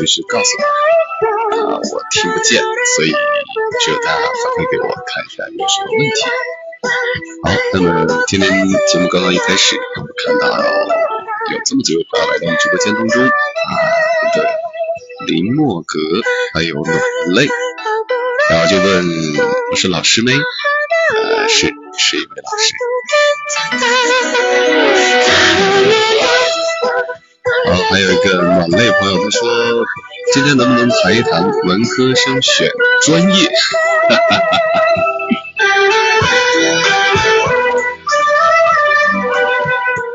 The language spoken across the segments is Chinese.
随时告诉我。啊，我听不见，所以只有大家反馈给我，看一下有什么问题。好，那么今天节目刚刚一开始，我们看到有这么几位朋友来到我们直播间当中啊，对林墨格，还有暖泪，然后就问我是老师没？哎朋友，他说今天能不能谈一谈文科生选专业？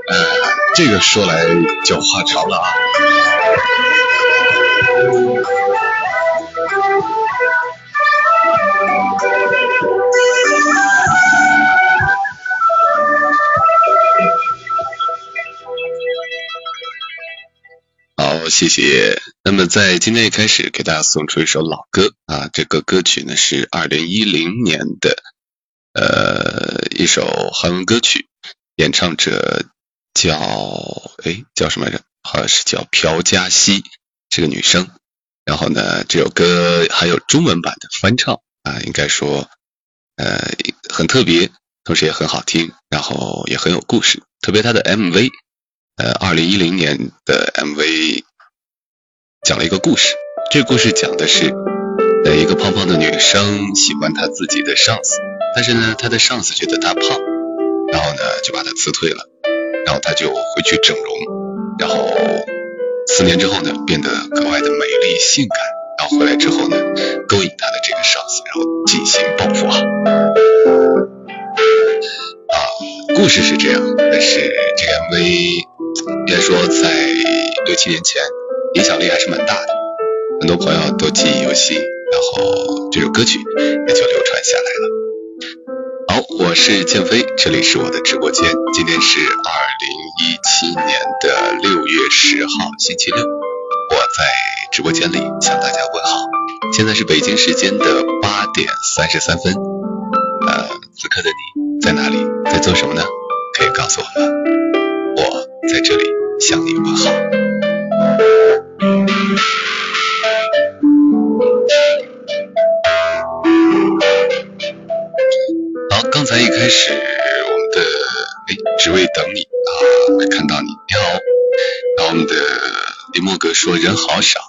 呃，这个说来就话长了啊。谢谢。那么在今天一开始给大家送出一首老歌啊，这个歌曲呢是二零一零年的呃一首韩文歌曲，演唱者叫哎叫什么来着？好像是叫朴嘉熙，这个女生。然后呢，这首歌还有中文版的翻唱啊，应该说呃很特别，同时也很好听，然后也很有故事，特别它的 MV。呃，二零一零年的 MV 讲了一个故事，这故事讲的是，呃，一个胖胖的女生喜欢她自己的上司，但是呢，她的上司觉得她胖，然后呢就把她辞退了，然后她就回去整容，然后四年之后呢变得格外的美丽性感，然后回来之后呢勾引她的这个上司，然后进行报复啊。啊，故事是这样，但是这个 MV。应该说，在六七年前，影响力还是蛮大的，很多朋友都记忆犹新，然后这首歌曲也就流传下来了。好，我是建飞，这里是我的直播间，今天是二零一七年的六月十号，星期六，我在直播间里向大家问好。现在是北京时间的八点三十三分，呃，此刻的你在哪里，在做什么呢？可以告诉我吗？我。在这里向你问好。好，刚才一开始我们的哎，只为等你啊，没看到你，你好。然后我们的林墨哥说人好少，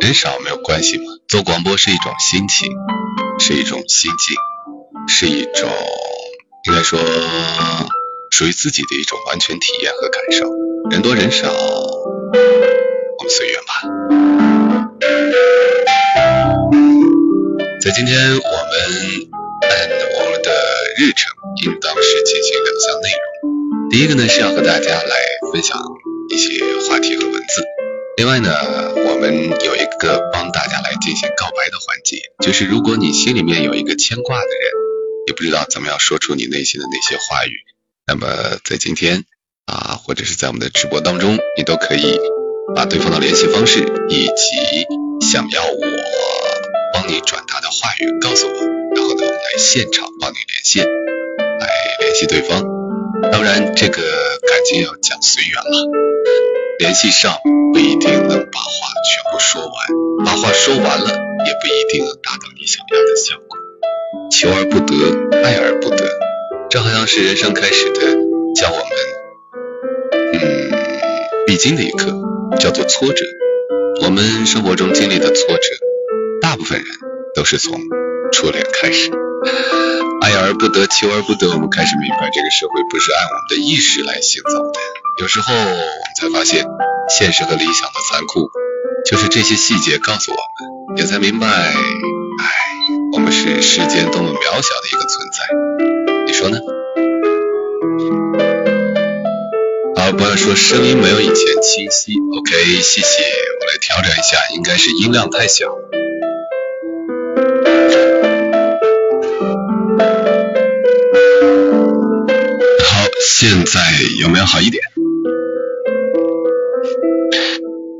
人少没有关系嘛，做广播是一种心情，是一种心境，是一种应该说属于自己的一种完全体验和感受。人多人少，随缘吧。在今天，我们按我们的日程，应当是进行两项内容。第一个呢，是要和大家来分享一些话题和文字。另外呢，我们有一个帮大家来进行告白的环节，就是如果你心里面有一个牵挂的人，也不知道怎么样说出你内心的那些话语，那么在今天啊，或者是在我们的直播当中，你都可以把对方的联系方式以及想要我帮你转达的话语告诉我，然后呢，我们来现场帮你连线，来联系对方。当然，这个感情要讲随缘了，联系上不一定能把话全部说完，把话说完了也不一定能达到你想要的效果。求而不得，爱而不得，这好像是人生开始的教我们，嗯，必经的一课，叫做挫折。我们生活中经历的挫折，大部分人都是从初恋开始。爱而不得，求而不得，我们开始明白这个社会不是按我们的意识来行走的。有时候我们才发现，现实和理想的残酷，就是这些细节告诉我们，也才明白，唉，我们是世间多么渺小的一个存在。你说呢？不要说声音没有以前清晰。OK，谢谢，我来调整一下，应该是音量太小。好现在有没有好一点？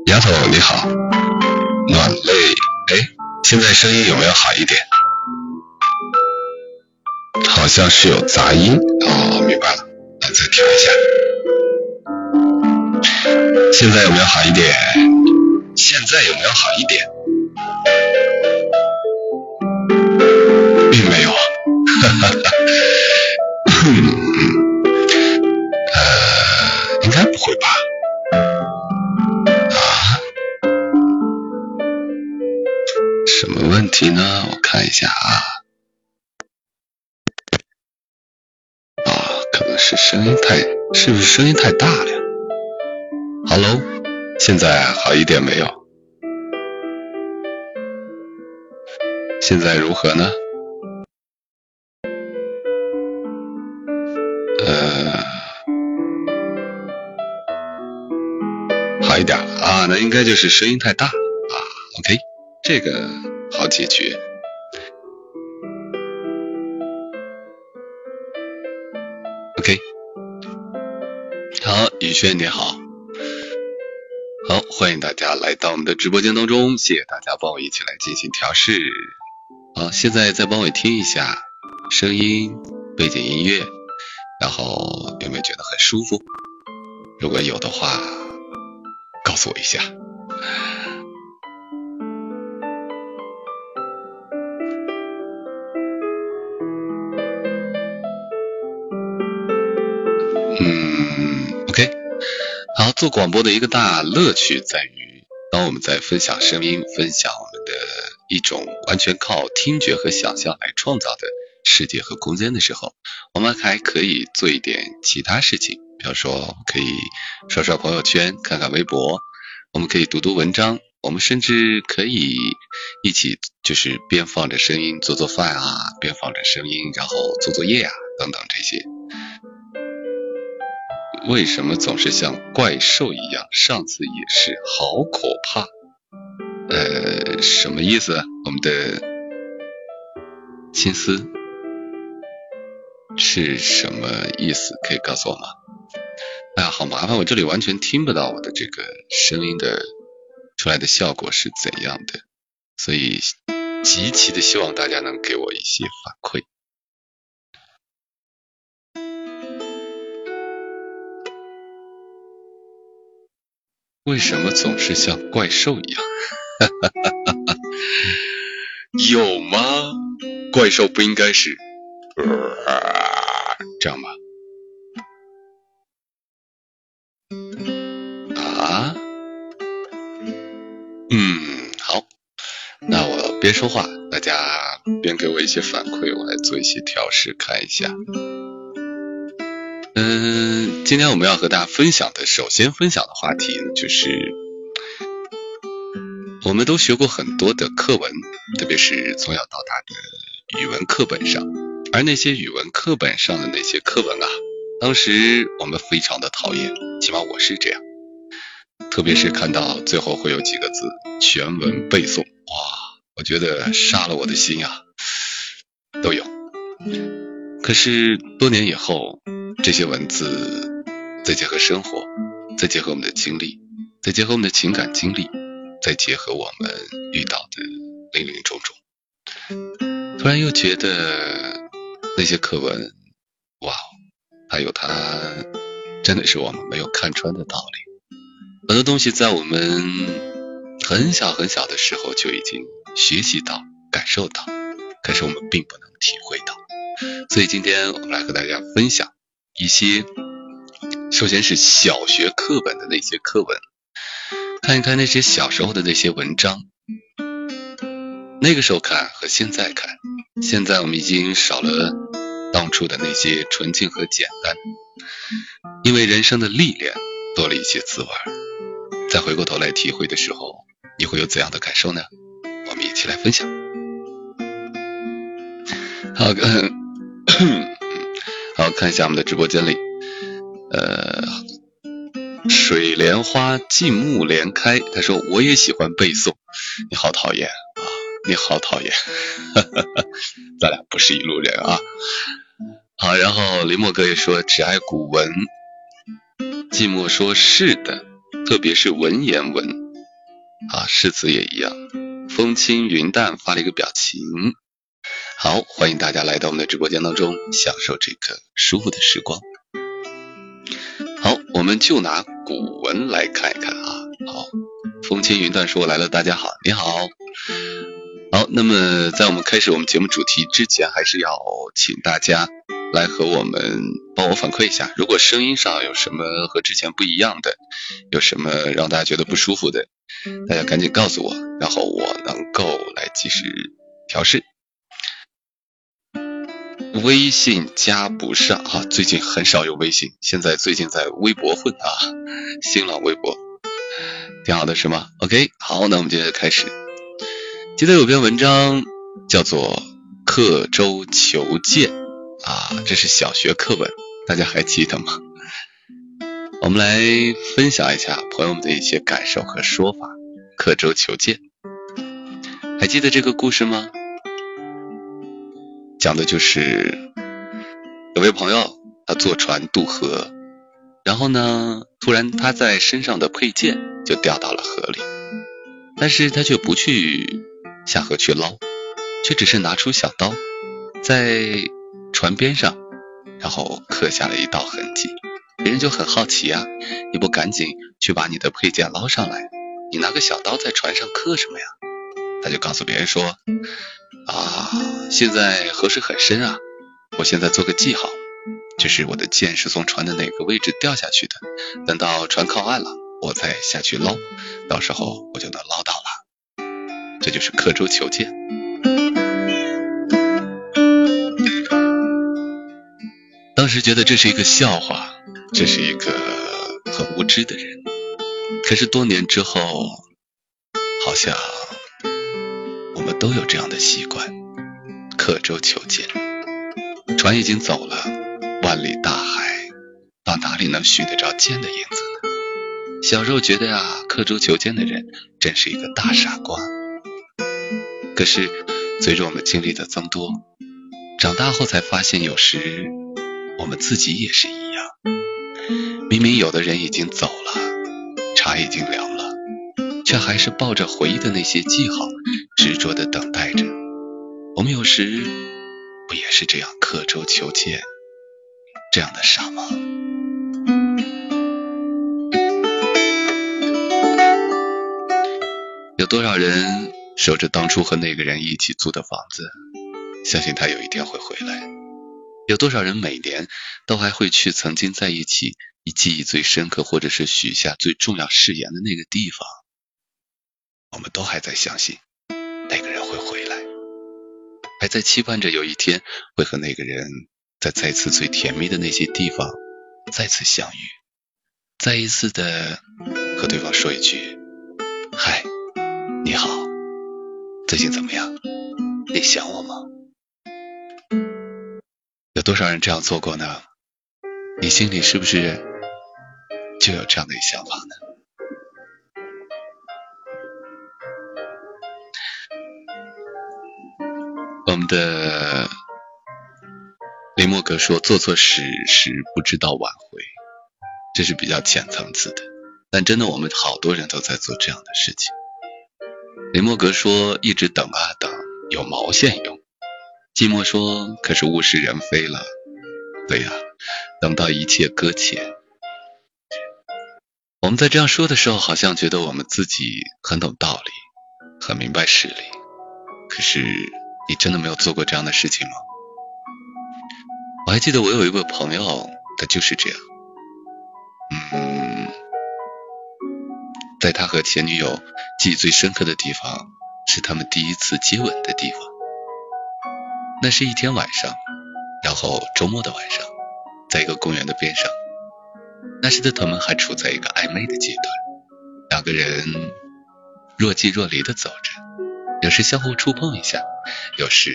丫头你好，暖泪，哎，现在声音有没有好一点？好像是有杂音，哦，明白了，那再调一下。现在有没有好一点？现在有没有好一点？并没有，哈哈哈。呃，应该不会吧？啊？什么问题呢？我看一下啊。啊，可能是声音太，是不是声音太大了？Hello，现在好一点没有？现在如何呢？呃，好一点啊，那应该就是声音太大啊。OK，这个好解决。OK，好，宇轩你好，好，欢迎大家来到我们的直播间当中，谢谢大家帮我一起来进行调试。好，现在再帮我听一下声音背景音乐，然后有没有觉得很舒服？如果有的话。告诉我一下。做广播的一个大乐趣在于，当我们在分享声音、分享我们的一种完全靠听觉和想象来创造的世界和空间的时候，我们还可以做一点其他事情。比方说，可以刷刷朋友圈，看看微博，我们可以读读文章，我们甚至可以一起就是边放着声音做做饭啊，边放着声音然后做作业啊，等等这些。为什么总是像怪兽一样？上次也是，好可怕。呃，什么意思？我们的青丝是什么意思？可以告诉我吗？哎呀，好麻烦！我这里完全听不到我的这个声音的出来的效果是怎样的，所以极其的希望大家能给我一些反馈。为什么总是像怪兽一样？哈哈哈哈哈！有吗？怪兽不应该是这样吗？嗯，好，那我边说话，大家边给我一些反馈，我来做一些调试，看一下。嗯，今天我们要和大家分享的，首先分享的话题呢，就是我们都学过很多的课文，特别是从小到大的语文课本上，而那些语文课本上的那些课文啊，当时我们非常的讨厌，起码我是这样。特别是看到最后会有几个字全文背诵，哇，我觉得杀了我的心啊，都有。可是多年以后，这些文字再结合生活，再结合我们的经历，再结合我们的情感经历，再结合我们遇到的林林种种，突然又觉得那些课文，哇，还有它，真的是我们没有看穿的道理。很多东西在我们很小很小的时候就已经学习到、感受到，可是我们并不能体会到。所以今天我们来和大家分享一些，首先是小学课本的那些课文，看一看那些小时候的那些文章，那个时候看和现在看，现在我们已经少了当初的那些纯净和简单，因为人生的历练多了一些滋味，再回过头来体会的时候，你会有怎样的感受呢？我们一起来分享。好，嗯。好，看一下我们的直播间里，呃，水莲花静木连开，他说我也喜欢背诵，你好讨厌啊，你好讨厌，哈哈哈咱俩不是一路人啊。好，然后林墨哥也说只爱古文，寂寞说是的，特别是文言文啊，诗词也一样。风轻云淡发了一个表情。好，欢迎大家来到我们的直播间当中，享受这个舒服的时光。我们就拿古文来看一看啊。好，风轻云淡说：“来了，大家好，你好。”好，那么在我们开始我们节目主题之前，还是要请大家来和我们帮我反馈一下，如果声音上有什么和之前不一样的，有什么让大家觉得不舒服的，大家赶紧告诉我，然后我能够来及时调试。微信加不上啊，最近很少有微信，现在最近在微博混啊，新浪微博，挺好的是吗？OK，好，那我们接着开始。记得有篇文章叫做《刻舟求剑》啊，这是小学课文，大家还记得吗？我们来分享一下朋友们的一些感受和说法。刻舟求剑，还记得这个故事吗？讲的就是有位朋友，他坐船渡河，然后呢，突然他在身上的佩剑就掉到了河里，但是他却不去下河去捞，却只是拿出小刀在船边上，然后刻下了一道痕迹。别人就很好奇啊，你不赶紧去把你的佩剑捞上来，你拿个小刀在船上刻什么呀？他就告诉别人说。啊，现在河水很深啊，我现在做个记号，就是我的剑是从船的哪个位置掉下去的，等到船靠岸了，我再下去捞，到时候我就能捞到了。这就是刻舟求剑。当时觉得这是一个笑话，这是一个很无知的人，可是多年之后，好像。都有这样的习惯，刻舟求剑。船已经走了，万里大海，到哪里能寻得着剑的影子呢？小时候觉得呀，刻舟求剑的人真是一个大傻瓜。可是随着我们经历的增多，长大后才发现，有时我们自己也是一样。明明有的人已经走了，茶已经凉，却还是抱着回忆的那些记号。执着的等待着，我们有时不也是这样刻舟求剑，这样的傻吗？有多少人守着当初和那个人一起租的房子，相信他有一天会回来？有多少人每年都还会去曾经在一起、以记忆最深刻，或者是许下最重要誓言的那个地方？我们都还在相信。那个人会回来，还在期盼着有一天会和那个人在再次最甜蜜的那些地方再次相遇，再一次的和对方说一句：“嗨，你好，最近怎么样？你想我吗？”有多少人这样做过呢？你心里是不是就有这样的想法呢？我们的林默格说：“做错事时不知道挽回，这是比较浅层次的。但真的，我们好多人都在做这样的事情。”林默格说：“一直等啊等，有毛线用？”寂寞说：“可是物是人非了。”对呀，等到一切搁浅。我们在这样说的时候，好像觉得我们自己很懂道理，很明白事理。可是，你真的没有做过这样的事情吗？我还记得我有一位朋友，他就是这样。嗯，在他和前女友记忆最深刻的地方，是他们第一次接吻的地方。那是一天晚上，然后周末的晚上，在一个公园的边上。那时的他们还处在一个暧昧的阶段，两个人若即若离的走着，有时相互触碰一下，有时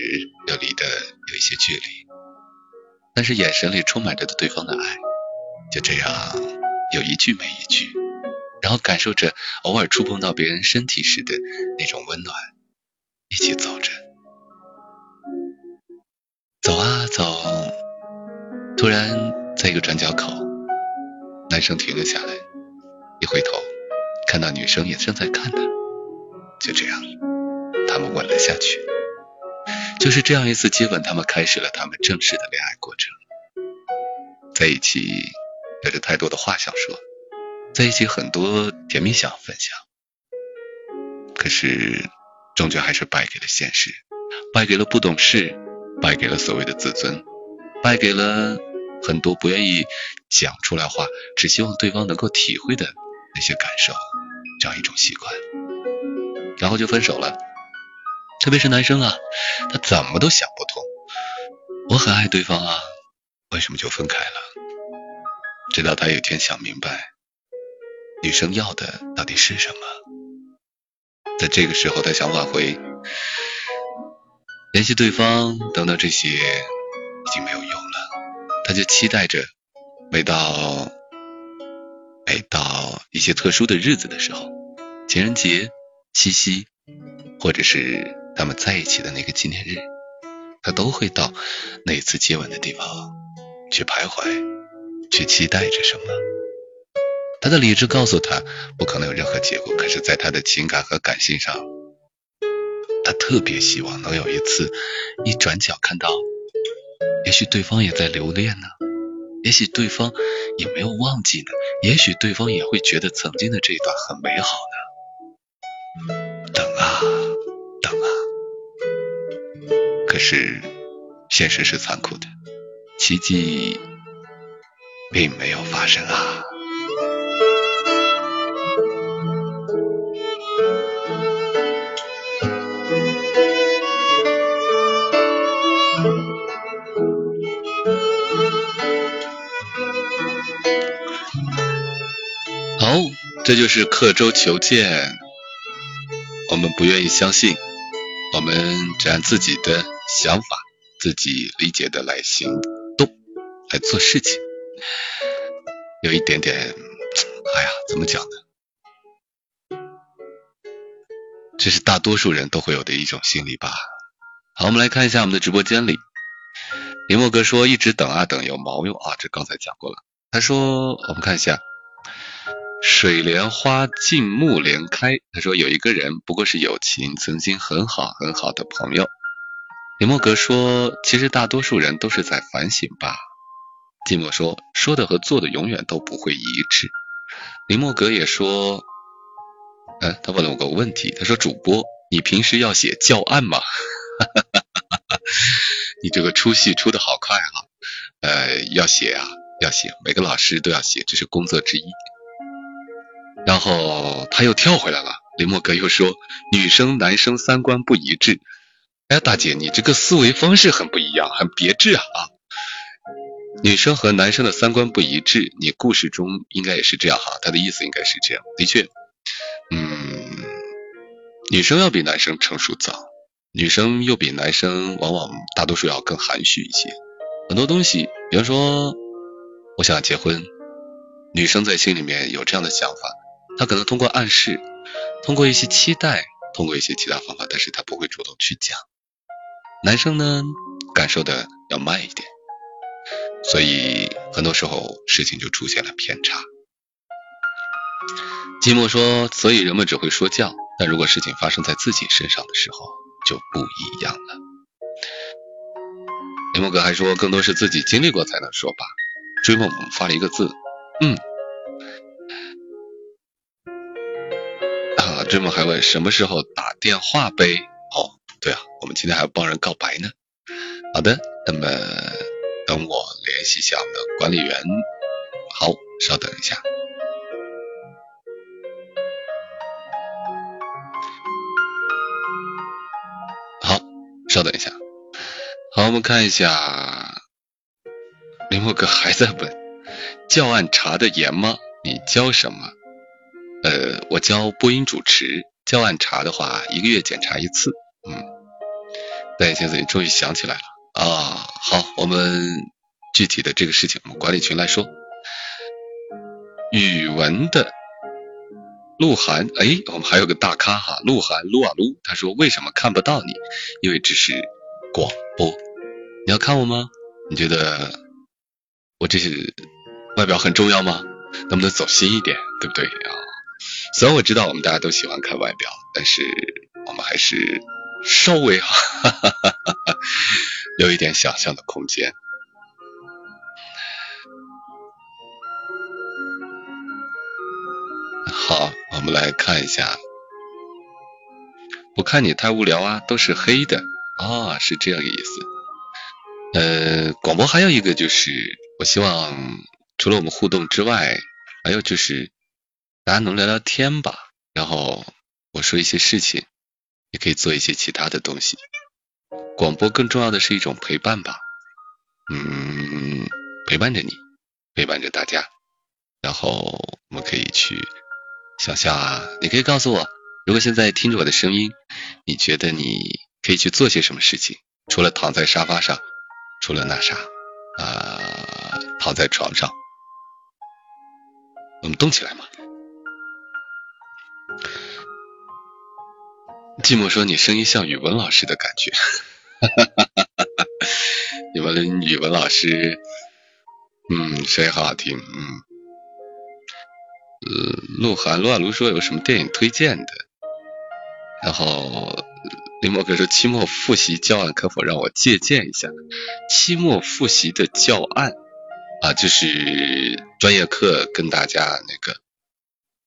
又离得有一些距离，但是眼神里充满着对方的爱，就这样有一句没一句，然后感受着偶尔触碰到别人身体时的那种温暖，一起走着，走啊走，突然在一个转角口。男生停了下来，一回头，看到女生也正在看他，就这样，吻了下去。就是这样一次接吻，他们开始了他们正式的恋爱过程。在一起有着太多的话想说，在一起很多甜蜜想分享，可是终究还是败给了现实，败给了不懂事，败给了所谓的自尊，败给了。很多不愿意讲出来话，只希望对方能够体会的那些感受，这样一种习惯，然后就分手了。特别是男生啊，他怎么都想不通，我很爱对方啊，为什么就分开了？直到他有一天想明白，女生要的到底是什么，在这个时候他想挽回，联系对方等等这些已经没有用了。他就期待着，每到每到一些特殊的日子的时候，情人节、七夕，或者是他们在一起的那个纪念日，他都会到那次接吻的地方去徘徊，去期待着什么。他的理智告诉他不可能有任何结果，可是，在他的情感和感性上，他特别希望能有一次一转角看到。也许对方也在留恋呢，也许对方也没有忘记呢，也许对方也会觉得曾经的这一段很美好是现实是残酷的，奇迹并没有发生啊。好这就是刻舟求剑。我们不愿意相信，我们只按自己的想法、自己理解的来行动、来做事情。有一点点，哎呀，怎么讲呢？这是大多数人都会有的一种心理吧。好，我们来看一下我们的直播间里，林墨哥说一直等啊等有毛用啊，这刚才讲过了。他说，我们看一下。水莲花尽木莲开。他说有一个人不过是友情，曾经很好很好的朋友。林默格说，其实大多数人都是在反省吧。寂寞说，说的和做的永远都不会一致。林默格也说，嗯，他问了我个问题，他说主播，你平时要写教案吗？你这个出戏出的好快啊！呃，要写啊，要写，每个老师都要写，这是工作之一。然后他又跳回来了，林默格又说：“女生男生三观不一致。”哎，大姐，你这个思维方式很不一样，很别致啊！女生和男生的三观不一致，你故事中应该也是这样哈，他的意思应该是这样。的确，嗯，女生要比男生成熟早，女生又比男生往往大多数要更含蓄一些。很多东西，比方说，我想结婚，女生在心里面有这样的想法。她可能通过暗示，通过一些期待，通过一些其他方法，但是她不会主动去讲。男生呢感受的要慢一点，所以很多时候事情就出现了偏差。寂寞说，所以人们只会说教，但如果事情发生在自己身上的时候就不一样了。林梦哥还说，更多是自己经历过才能说吧。追梦发了一个字，嗯。啊，追梦还问什么时候打电话呗？对啊，我们今天还要帮人告白呢。好的，那么等我联系一下我们的管理员。好，稍等一下。好，稍等一下。好，我们看一下。林墨哥还在问，教案查的严吗？你教什么？呃，我教播音主持，教案查的话，一个月检查一次。戴，眼先生，你终于想起来了啊！好，我们具体的这个事情，我们管理群来说。语文的鹿晗，哎，我们还有个大咖哈，鹿晗撸啊撸，他说为什么看不到你？因为只是广播。你要看我吗？你觉得？我这是外表很重要吗？能不能走心一点，对不对啊？虽然我知道我们大家都喜欢看外表，但是我们还是稍微哈哈哈哈留一点想象的空间。好，我们来看一下。不看你太无聊啊，都是黑的啊，是这样个意思。呃，广播还有一个就是。我希望除了我们互动之外，还有就是大家能聊聊天吧。然后我说一些事情，也可以做一些其他的东西。广播更重要的是一种陪伴吧，嗯，陪伴着你，陪伴着大家。然后我们可以去想象啊，你可以告诉我，如果现在听着我的声音，你觉得你可以去做些什么事情？除了躺在沙发上，除了那啥啊？躺在床上，我们动起来嘛。寂寞说：“你声音像语文老师的感觉。”你们语文老师，嗯，声音好好听，嗯。呃，鹿晗撸啊撸说有什么电影推荐的？然后林默哥说：“期末复习教案可否让我借鉴一下？期末复习的教案。”啊，就是专业课跟大家那个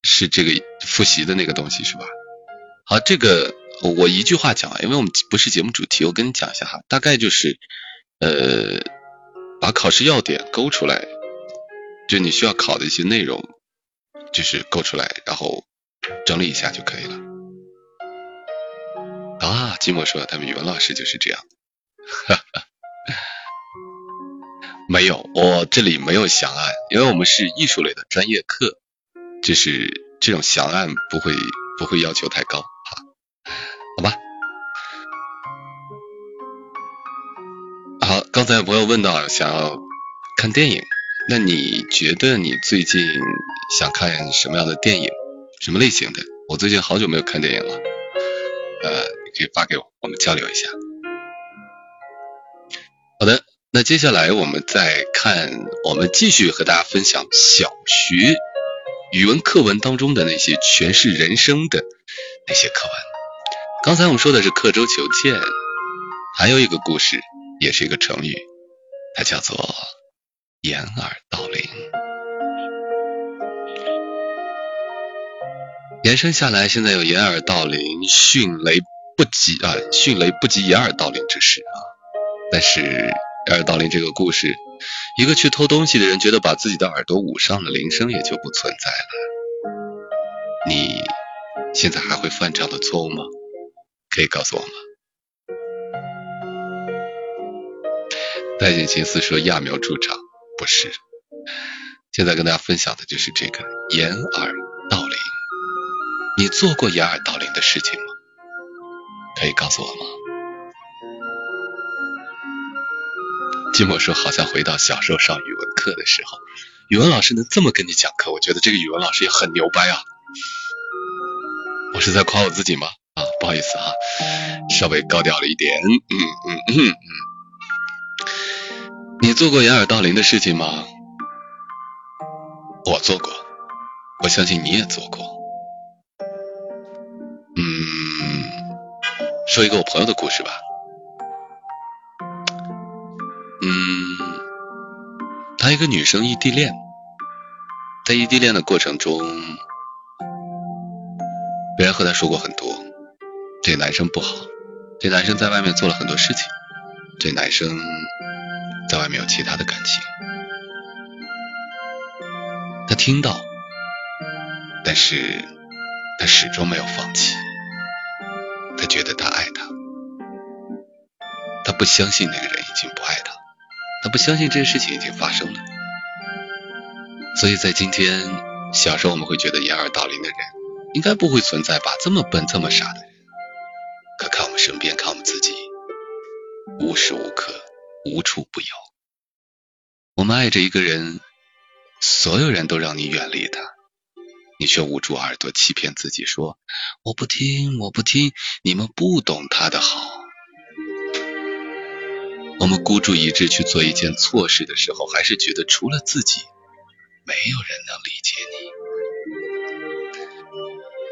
是这个复习的那个东西是吧？好，这个我一句话讲啊，因为我们不是节目主题，我跟你讲一下哈，大概就是呃把考试要点勾出来，就你需要考的一些内容，就是勾出来，然后整理一下就可以了。啊，寂寞说他们语文老师就是这样，哈哈。没有，我这里没有详案，因为我们是艺术类的专业课，就是这种详案不会不会要求太高，好，吧。好，刚才有朋友问到想要看电影，那你觉得你最近想看什么样的电影，什么类型的？我最近好久没有看电影了，呃，你可以发给我，我们交流一下。好的。那接下来我们再看，我们继续和大家分享小学语文课文当中的那些诠释人生的那些课文。刚才我们说的是刻舟求剑，还有一个故事，也是一个成语，它叫做掩耳盗铃。延伸下来，现在有掩耳盗铃，迅雷不及啊，迅雷不及掩耳盗铃之势啊，但是。掩耳盗铃这个故事，一个去偷东西的人觉得把自己的耳朵捂上了，铃声也就不存在了。你现在还会犯这样的错误吗？可以告诉我吗？戴锦琴思说揠苗助长，不是。现在跟大家分享的就是这个掩耳盗铃。你做过掩耳盗铃的事情吗？可以告诉我吗？寂寞说：“好像回到小时候上语文课的时候，语文老师能这么跟你讲课，我觉得这个语文老师也很牛掰啊。”我是在夸我自己吗？啊，不好意思啊，稍微高调了一点。嗯嗯嗯嗯。你做过掩耳盗铃的事情吗？我做过，我相信你也做过。嗯，说一个我朋友的故事吧。嗯，她一个女生异地恋，在异地恋的过程中，别人和她说过很多，这男生不好，这男生在外面做了很多事情，这男生在外面有其他的感情。她听到，但是她始终没有放弃。他觉得他爱她，他不相信那个人已经不爱他，他不相信这件事情已经发生了。所以在今天，小时候我们会觉得掩耳盗铃的人应该不会存在吧？这么笨、这么傻的人，无时无刻、无处不有。我们爱着一个人，所有人都让你远离他。你却捂住耳朵欺骗自己说：“我不听，我不听，你们不懂他的好。”我们孤注一掷去做一件错事的时候，还是觉得除了自己，没有人能理解你。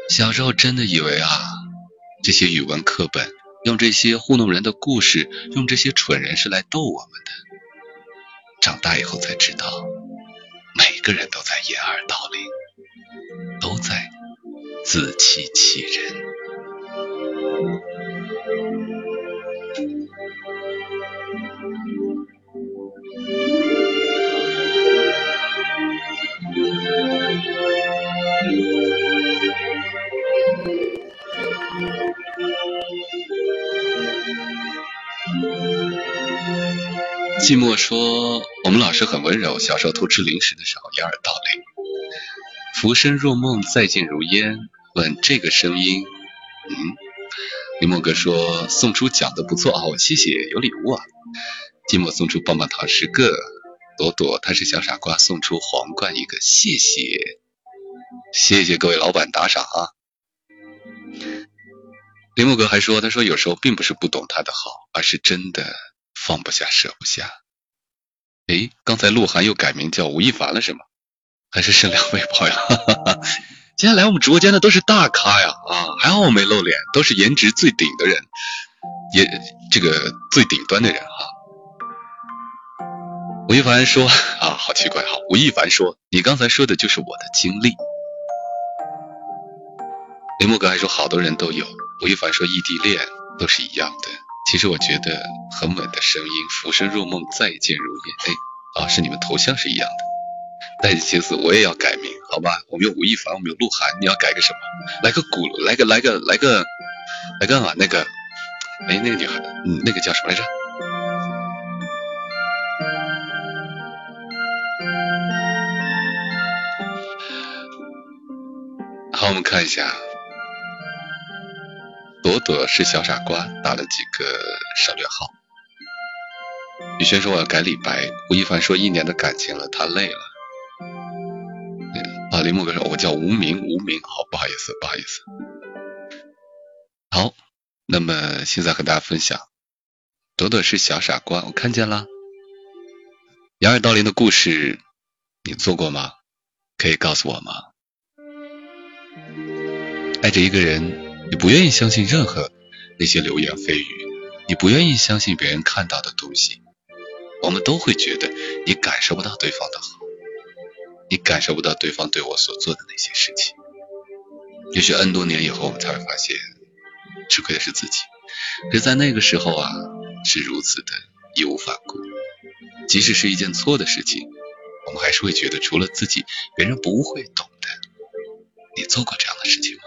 小时候真的以为啊，这些语文课本用这些糊弄人的故事，用这些蠢人是来逗我们的。长大以后才知道，每个人都在掩耳盗铃。都在自欺欺人。寂寞说：“我们老师很温柔，小时候偷吃零食的时候掩耳盗铃。”浮生若梦，再见如烟。问这个声音，嗯，林墨哥说送出讲的不错啊，谢谢，有礼物啊。寂寞送出棒棒糖十个，朵朵他是小傻瓜送出皇冠一个，谢谢，谢谢各位老板打赏啊。林墨哥还说，他说有时候并不是不懂他的好，而是真的放不下，舍不下。诶，刚才鹿晗又改名叫吴亦凡了是吗？还是剩两位朋友，今天来我们直播间的都是大咖呀啊！还好我没露脸，都是颜值最顶的人，也这个最顶端的人哈。吴亦凡说啊，好奇怪哈！吴亦凡说，你刚才说的就是我的经历。林木哥还说，好多人都有。吴亦凡说，异地恋都是一样的。其实我觉得很稳的声音，浮生若梦，再见如烟。哎，啊，是你们头像是一样的。带着心思，我也要改名，好吧？我们有吴亦凡，我们有鹿晗，你要改个什么？来个古，来个来个来个来个啊？那个，哎，那个女孩，嗯，那个叫什么来着？好，我们看一下，朵朵是小傻瓜，打了几个省略号。宇轩说我要改李白，吴亦凡说一年的感情了，他累了。啊，林木哥说，我叫无名，无名，好，不好意思，不好意思。好，那么现在和大家分享，朵朵是小傻瓜，我看见了。掩耳盗铃的故事，你做过吗？可以告诉我吗？爱着一个人，你不愿意相信任何那些流言蜚语，你不愿意相信别人看到的东西，我们都会觉得你感受不到对方的好。你感受不到对方对我所做的那些事情，也许 N 多年以后，我们才会发现，吃亏的是自己。可是，在那个时候啊，是如此的义无反顾。即使是一件错的事情，我们还是会觉得，除了自己，别人不会懂的。你做过这样的事情吗？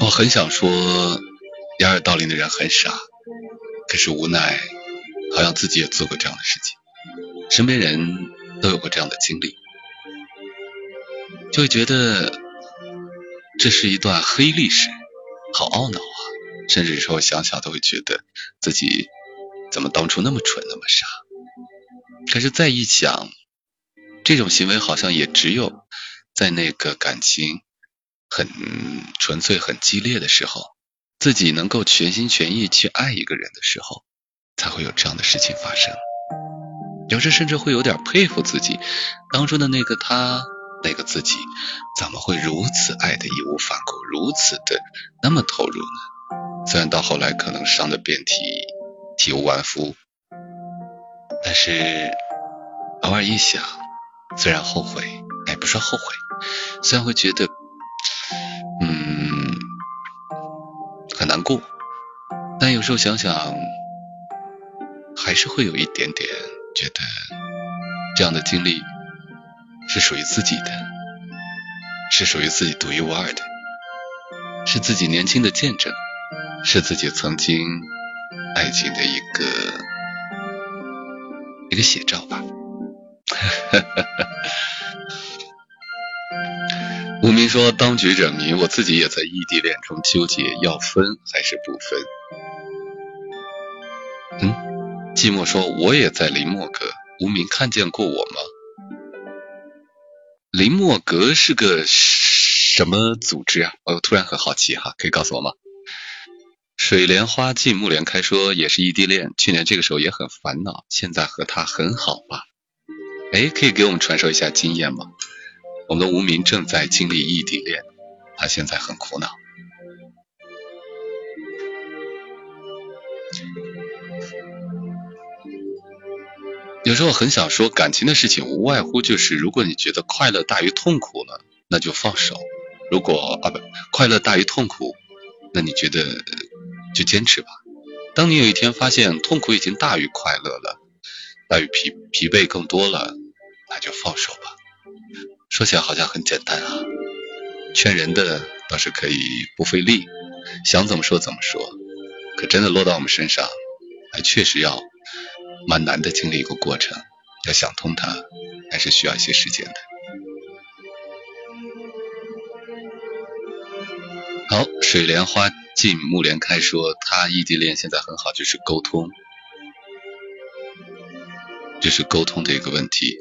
我很想说，掩耳盗铃的人很傻，可是无奈，好像自己也做过这样的事情，身边人都有过这样的经历，就会觉得这是一段黑历史，好懊恼啊！甚至有时候想想都会觉得自己怎么当初那么蠢那么傻。可是再一想，这种行为好像也只有在那个感情很纯粹、很激烈的时候，自己能够全心全意去爱一个人的时候，才会有这样的事情发生。有时甚至会有点佩服自己，当初的那个他，那个自己，怎么会如此爱的义无反顾，如此的那么投入呢？虽然到后来可能伤的遍体体无完肤，但是偶尔一想，虽然后悔，哎，不说后悔，虽然会觉得，嗯，很难过，但有时候想想，还是会有一点点。觉得这样的经历是属于自己的，是属于自己独一无二的，是自己年轻的见证，是自己曾经爱情的一个一个写照吧。无名说：“当局者迷，我自己也在异地恋中纠结，要分还是不分？”嗯。寂寞说：“我也在林默阁，无名看见过我吗？林默阁是个什么组织啊？我突然很好奇哈，可以告诉我吗？”水莲花尽木莲开说：“也是异地恋，去年这个时候也很烦恼，现在和他很好吧？哎，可以给我们传授一下经验吗？我们的无名正在经历异地恋，他现在很苦恼。”有时候很想说，感情的事情无外乎就是，如果你觉得快乐大于痛苦了，那就放手；如果啊不，快乐大于痛苦，那你觉得就坚持吧。当你有一天发现痛苦已经大于快乐了，大于疲疲惫更多了，那就放手吧。说起来好像很简单啊，劝人的倒是可以不费力，想怎么说怎么说，可真的落到我们身上，还确实要。蛮难的经历一个过程，要想通它，还是需要一些时间的。好，水莲花进木莲开说，他异地恋现在很好，就是沟通，就是沟通的一个问题。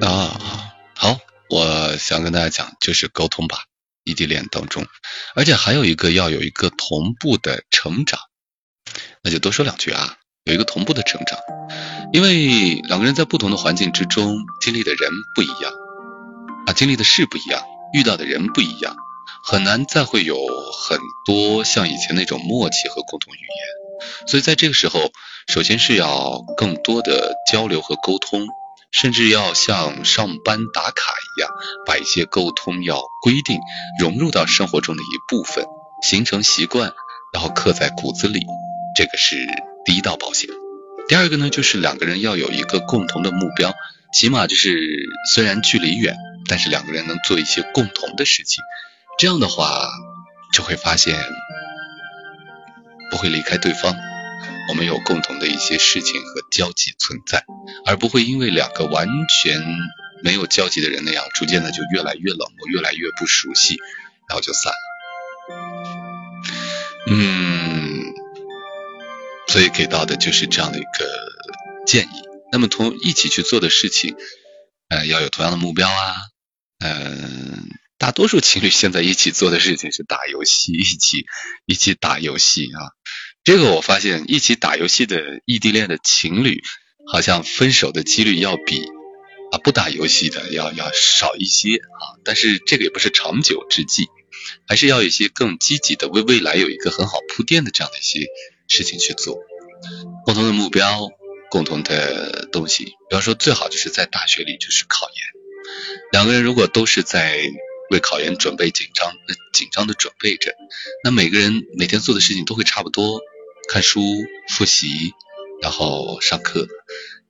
啊，好，我。想跟大家讲，就是沟通吧，异地恋当中，而且还有一个要有一个同步的成长，那就多说两句啊，有一个同步的成长，因为两个人在不同的环境之中经历的人不一样经历的事不一样，遇到的人不一样，很难再会有很多像以前那种默契和共同语言，所以在这个时候，首先是要更多的交流和沟通。甚至要像上班打卡一样，把一些沟通要规定融入到生活中的一部分，形成习惯，然后刻在骨子里。这个是第一道保险。第二个呢，就是两个人要有一个共同的目标，起码就是虽然距离远，但是两个人能做一些共同的事情。这样的话，就会发现不会离开对方。我们有共同的一些事情和交集存在，而不会因为两个完全没有交集的人那样，逐渐的就越来越冷漠，越来越不熟悉，然后就散了。嗯，所以给到的就是这样的一个建议。那么同一起去做的事情，呃，要有同样的目标啊。嗯，大多数情侣现在一起做的事情是打游戏，一起一起打游戏啊。这个我发现，一起打游戏的异地恋的情侣，好像分手的几率要比啊不打游戏的要要少一些啊。但是这个也不是长久之计，还是要一些更积极的，为未来有一个很好铺垫的这样的一些事情去做。共同的目标，共同的东西，比方说最好就是在大学里就是考研，两个人如果都是在。为考研准备紧张，那紧张的准备着。那每个人每天做的事情都会差不多，看书、复习，然后上课，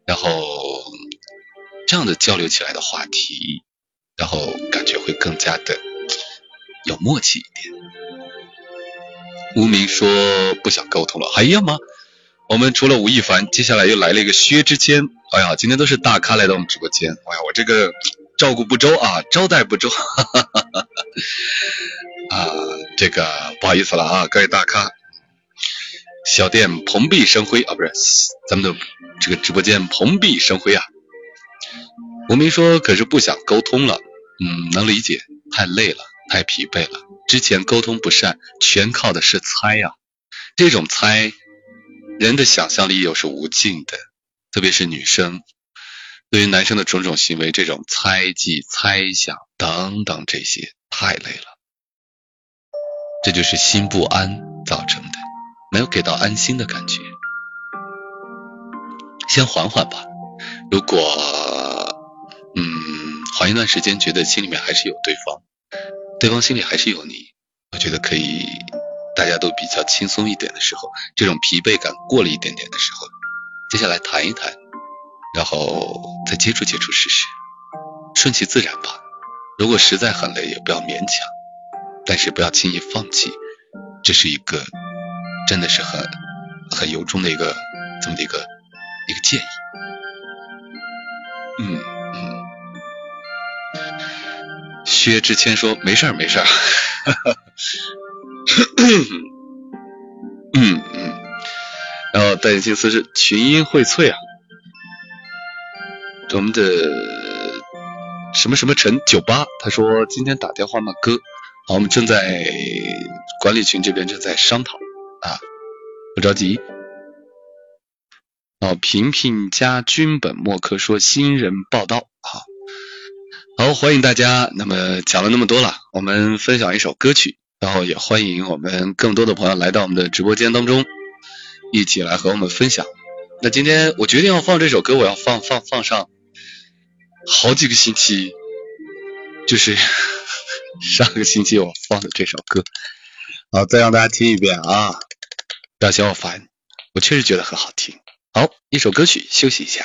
然后这样的交流起来的话题，然后感觉会更加的有默契一点。无名说不想沟通了，哎呀妈！我们除了吴亦凡，接下来又来了一个薛之谦。哎呀，今天都是大咖来到我们直播间。哎呀，我这个照顾不周啊，招待不周。哈哈哈哈啊，这个不好意思了啊，各位大咖。小店蓬荜生辉啊，不是，咱们的这个直播间蓬荜生辉啊。无名说可是不想沟通了，嗯，能理解，太累了，太疲惫了。之前沟通不善，全靠的是猜呀，这种猜，人的想象力又是无尽的，特别是女生，对于男生的种种行为，这种猜忌、猜想等等这些，太累了，这就是心不安造成的。没有给到安心的感觉，先缓缓吧。如果嗯缓一段时间，觉得心里面还是有对方，对方心里还是有你，我觉得可以，大家都比较轻松一点的时候，这种疲惫感过了一点点的时候，接下来谈一谈，然后再接触接触试试，顺其自然吧。如果实在很累，也不要勉强，但是不要轻易放弃，这是一个。真的是很很由衷的一个这么的一个一个建议，嗯嗯。薛之谦说没事儿没事儿，嗯嗯。然后戴眼镜丝是群英荟萃啊，我们的什么什么陈酒吧，他说今天打电话吗哥？好，我们正在管理群这边正在商讨。啊，不着急。哦，平平加君本墨客说新人报道，好，好欢迎大家。那么讲了那么多了，我们分享一首歌曲，然后也欢迎我们更多的朋友来到我们的直播间当中，一起来和我们分享。那今天我决定要放这首歌，我要放放放上好几个星期，就是 上个星期我放的这首歌。好，再让大家听一遍啊！不要嫌我烦，我确实觉得很好听。好，一首歌曲，休息一下。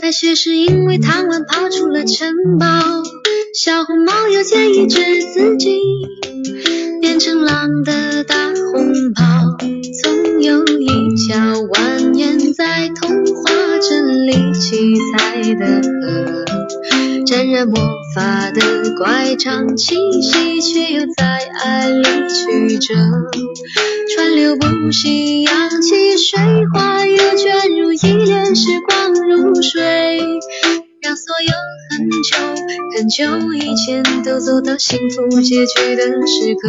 白雪是因为贪玩跑出了城堡。小红帽又建议治自己变成狼的大红袍，总有一条蜿蜒在童话镇里七彩的河，沾染魔法的乖张气息，却又在爱里曲折，川流不息，扬起水花，又卷入一帘时光如水。让所有很久很久以前都走到幸福结局的时刻。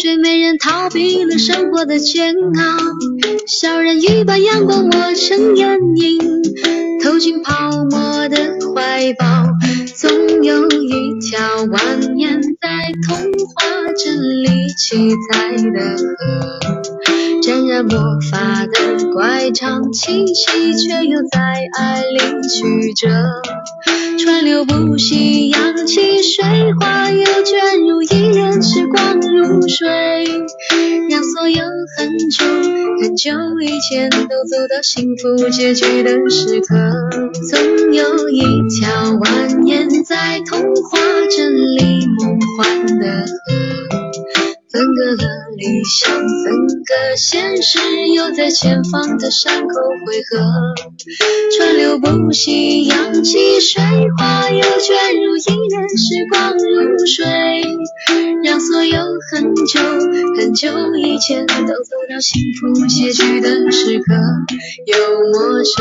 睡美人逃避了生活的煎熬，小人鱼把阳光抹成眼影，投进泡沫的怀抱。总有一条蜿蜒在童话镇里七彩的河，沾染魔法的乖张气息，却又在爱里曲折。川流不息，扬起水花，又卷入一帘时光如水，让所有很久很久以前都走到幸福结局的时刻。总有一条蜿蜒在童话镇里梦幻的河。分隔了理想，分隔现实，又在前方的山口汇合。川流不息，扬起水花，又卷入一帘时光如水，让所有很久很久以前都走到幸福结局的时刻，又陌生。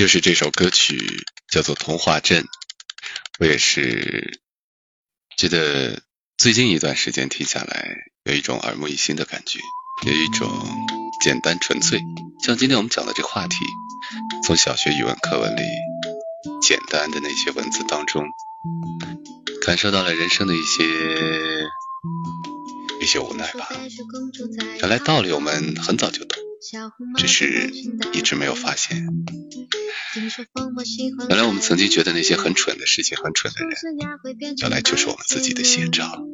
就是这首歌曲叫做《童话镇》，我也是觉得最近一段时间听下来，有一种耳目一新的感觉，有一种简单纯粹。像今天我们讲的这个话题，从小学语文课文里简单的那些文字当中，感受到了人生的一些一些无奈吧。原来道理我们很早就懂，只是一直没有发现。原来我们曾经觉得那些很蠢的事情、很蠢的人，原来就是我们自己的写照。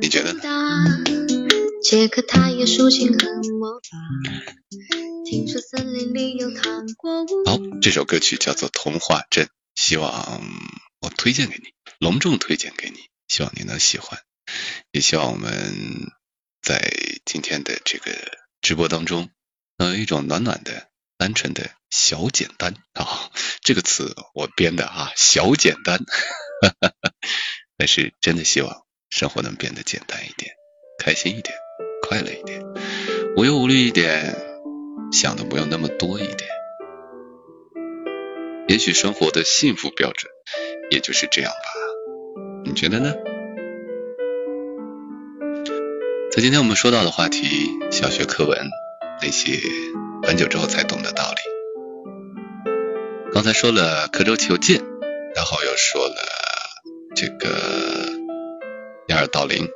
你觉得呢？好，这首歌曲叫做《童话镇》，希望我推荐给你，隆重推荐给你，希望你能喜欢，也希望我们在今天的这个直播当中，能有一种暖暖的。单纯的小简单啊，这个词我编的啊，小简单，但是真的希望生活能变得简单一点，开心一点，快乐一点，无忧无虑一点，想的不用那么多一点。也许生活的幸福标准也就是这样吧，你觉得呢？在今天我们说到的话题，小学课文那些。很久之后才懂的道理。刚才说了刻舟求剑，然后又说了这个掩耳盗铃，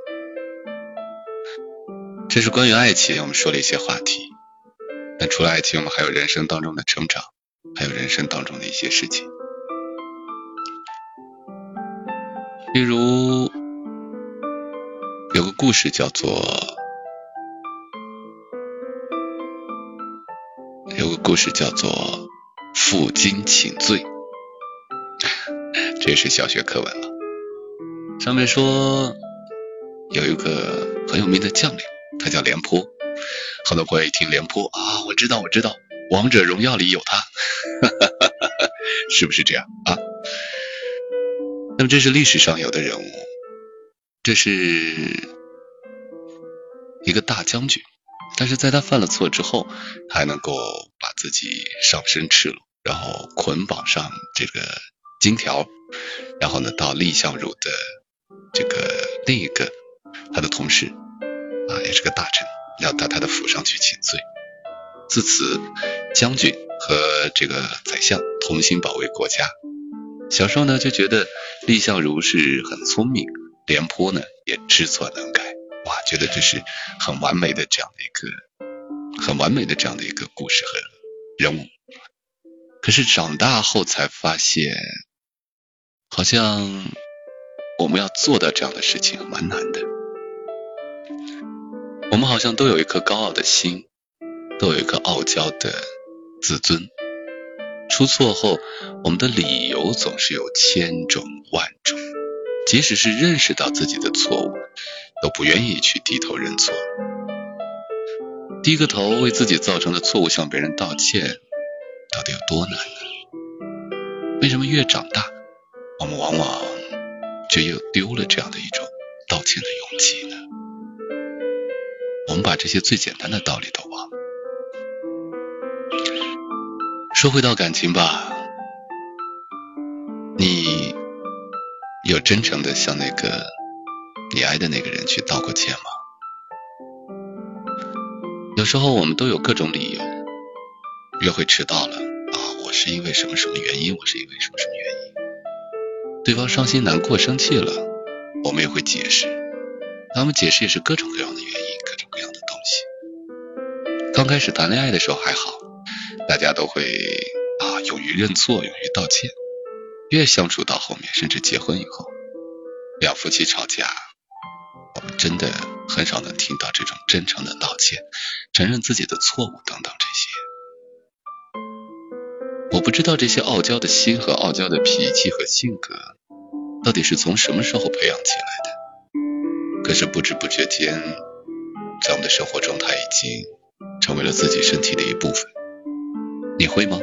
这是关于爱情，我们说了一些话题。但除了爱情，我们还有人生当中的成长，还有人生当中的一些事情。例如有个故事叫做。故事叫做《负荆请罪》，这是小学课文了。上面说有一个很有名的将领，他叫廉颇。很多朋友一听廉颇啊，我知道，我知道，《王者荣耀》里有他，是不是这样啊？那么这是历史上有的人物，这是一个大将军。但是在他犯了错之后，还能够把自己上身赤裸，然后捆绑上这个金条，然后呢到蔺相如的这个另一个他的同事啊，也是个大臣，要到他的府上去请罪。自此，将军和这个宰相同心保卫国家。小时候呢就觉得蔺相如是很聪明，廉颇呢也知错能改。哇，觉得这是很完美的这样的一个，很完美的这样的一个故事和人物。可是长大后才发现，好像我们要做到这样的事情蛮难的。我们好像都有一颗高傲的心，都有一颗傲娇的自尊。出错后，我们的理由总是有千种万种。即使是认识到自己的错误。都不愿意去低头认错，低个头为自己造成的错误向别人道歉，到底有多难呢？为什么越长大，我们往往就又丢了这样的一种道歉的勇气呢？我们把这些最简单的道理都忘了。说回到感情吧，你有真诚的向那个你爱的那个人去道过歉吗？有时候我们都有各种理由，约会迟到了啊，我是因为什么什么原因，我是因为什么什么原因，对方伤心难过生气了，我们也会解释，他们解释也是各种各样的原因，各种各样的东西。刚开始谈恋爱的时候还好。大家都会啊，勇于认错，勇于道歉。越相处到后面，甚至结婚以后，两夫妻吵架，我们真的很少能听到这种真诚的道歉，承认自己的错误等等这些。我不知道这些傲娇的心和傲娇的脾气和性格，到底是从什么时候培养起来的。可是不知不觉间，在我们的生活中，它已经成为了自己身体的一部分。你会吗？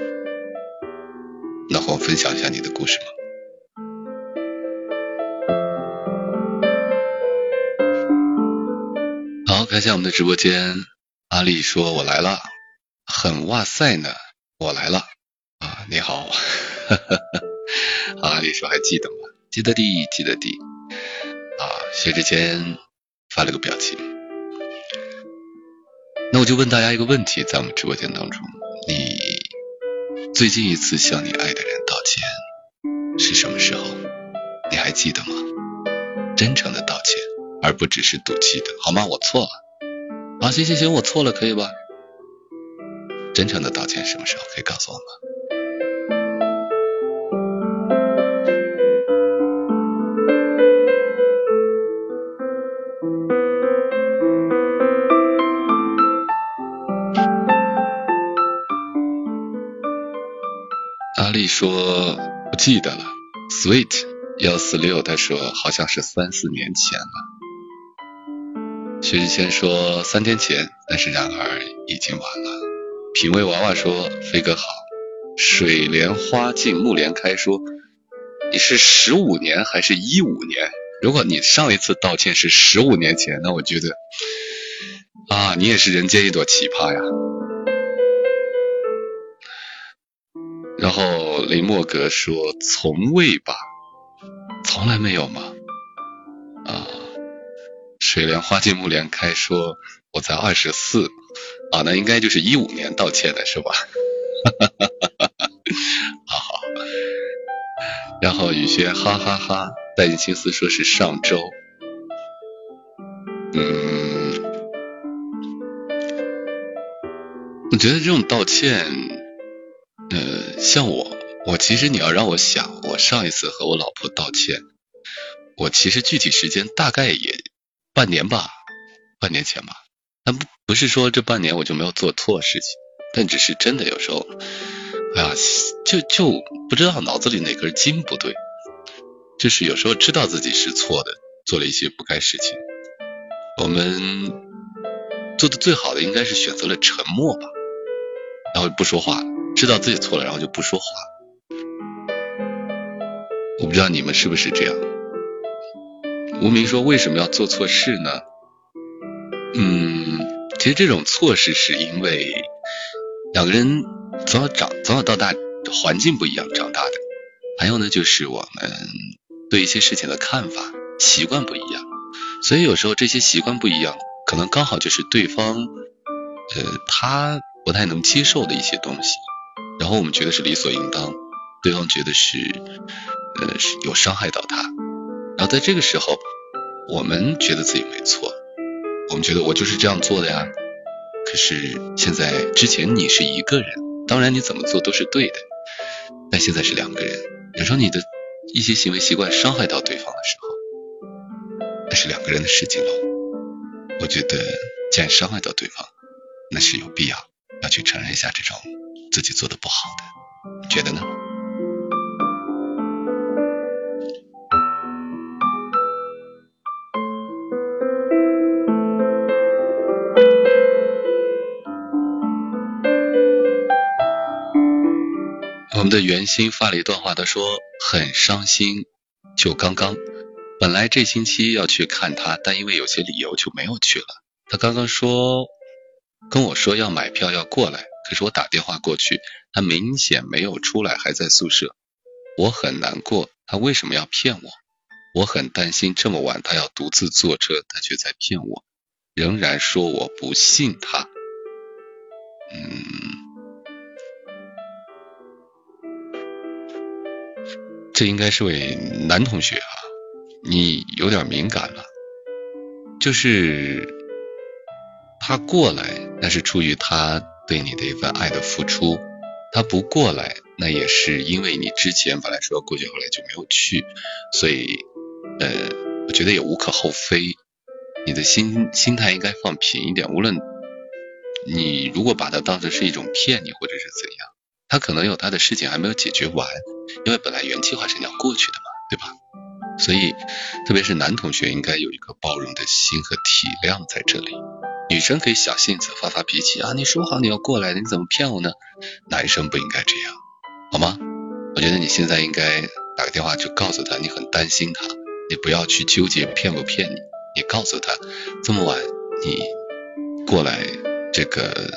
那和我分享一下你的故事吗？在我们的直播间。阿丽说：“我来了，很哇塞呢，我来了啊，你好。”阿丽说：“还记得吗？记得的，记得的。”啊，薛之谦发了个表情。那我就问大家一个问题，在我们直播间当中，你。最近一次向你爱的人道歉是什么时候？你还记得吗？真诚的道歉，而不只是赌气的，好吗？我错了。啊，行行行，我错了，可以吧？真诚的道歉什么时候？可以告诉我吗？说不记得了，sweet 幺四六他说好像是三四年前了。薛之谦说三天前，但是然而已经晚了。品味娃娃说飞哥好，水莲花尽木莲开说你是十五年还是一五年？如果你上一次道歉是十五年前，那我觉得啊你也是人间一朵奇葩呀。然后雷莫格说：“从未吧，从来没有吗？”水莲花尽木莲开说：“我才二十四，啊，那应该就是一五年道歉的是吧？”哈哈哈哈哈哈，好好。然后雨轩哈哈哈，带着青丝说是上周。嗯，我觉得这种道歉。呃，像我，我其实你要让我想，我上一次和我老婆道歉，我其实具体时间大概也半年吧，半年前吧。但不不是说这半年我就没有做错事情，但只是真的有时候，哎呀，就就不知道脑子里哪根筋不对，就是有时候知道自己是错的，做了一些不该事情。我们做的最好的应该是选择了沉默吧，然后不说话。知道自己错了，然后就不说话。我不知道你们是不是这样。无名说为什么要做错事呢？嗯，其实这种错事是因为两个人从小长从小到大环境不一样长大的，还有呢就是我们对一些事情的看法习惯不一样，所以有时候这些习惯不一样，可能刚好就是对方呃他不太能接受的一些东西。然后我们觉得是理所应当，对方觉得是呃是有伤害到他，然后在这个时候，我们觉得自己没错，我们觉得我就是这样做的呀。可是现在之前你是一个人，当然你怎么做都是对的，但现在是两个人，有时候你的一些行为习惯伤害到对方的时候，那是两个人的事情了。我觉得既然伤害到对方，那是有必要要去承认一下这种。自己做的不好的，你觉得呢？我们的袁心发了一段话，他说很伤心，就刚刚，本来这星期要去看他，但因为有些理由就没有去了。他刚刚说跟我说要买票要过来，可是我打电话过去，他明显没有出来，还在宿舍。我很难过，他为什么要骗我？我很担心这么晚他要独自坐车，他却在骗我，仍然说我不信他。嗯。这应该是位男同学啊，你有点敏感了。就是他过来，那是出于他对你的一份爱的付出；他不过来，那也是因为你之前本来说过去，后来就没有去，所以呃，我觉得也无可厚非。你的心心态应该放平一点，无论你如果把它当成是一种骗你，或者是怎样，他可能有他的事情还没有解决完。因为本来原计划是你要过去的嘛，对吧？所以，特别是男同学应该有一颗包容的心和体谅在这里。女生可以小性子发发脾气啊，你说好你要过来的，你怎么骗我呢？男生不应该这样，好吗？我觉得你现在应该打个电话就告诉他你很担心他，你不要去纠结骗不骗你，你告诉他这么晚你过来这个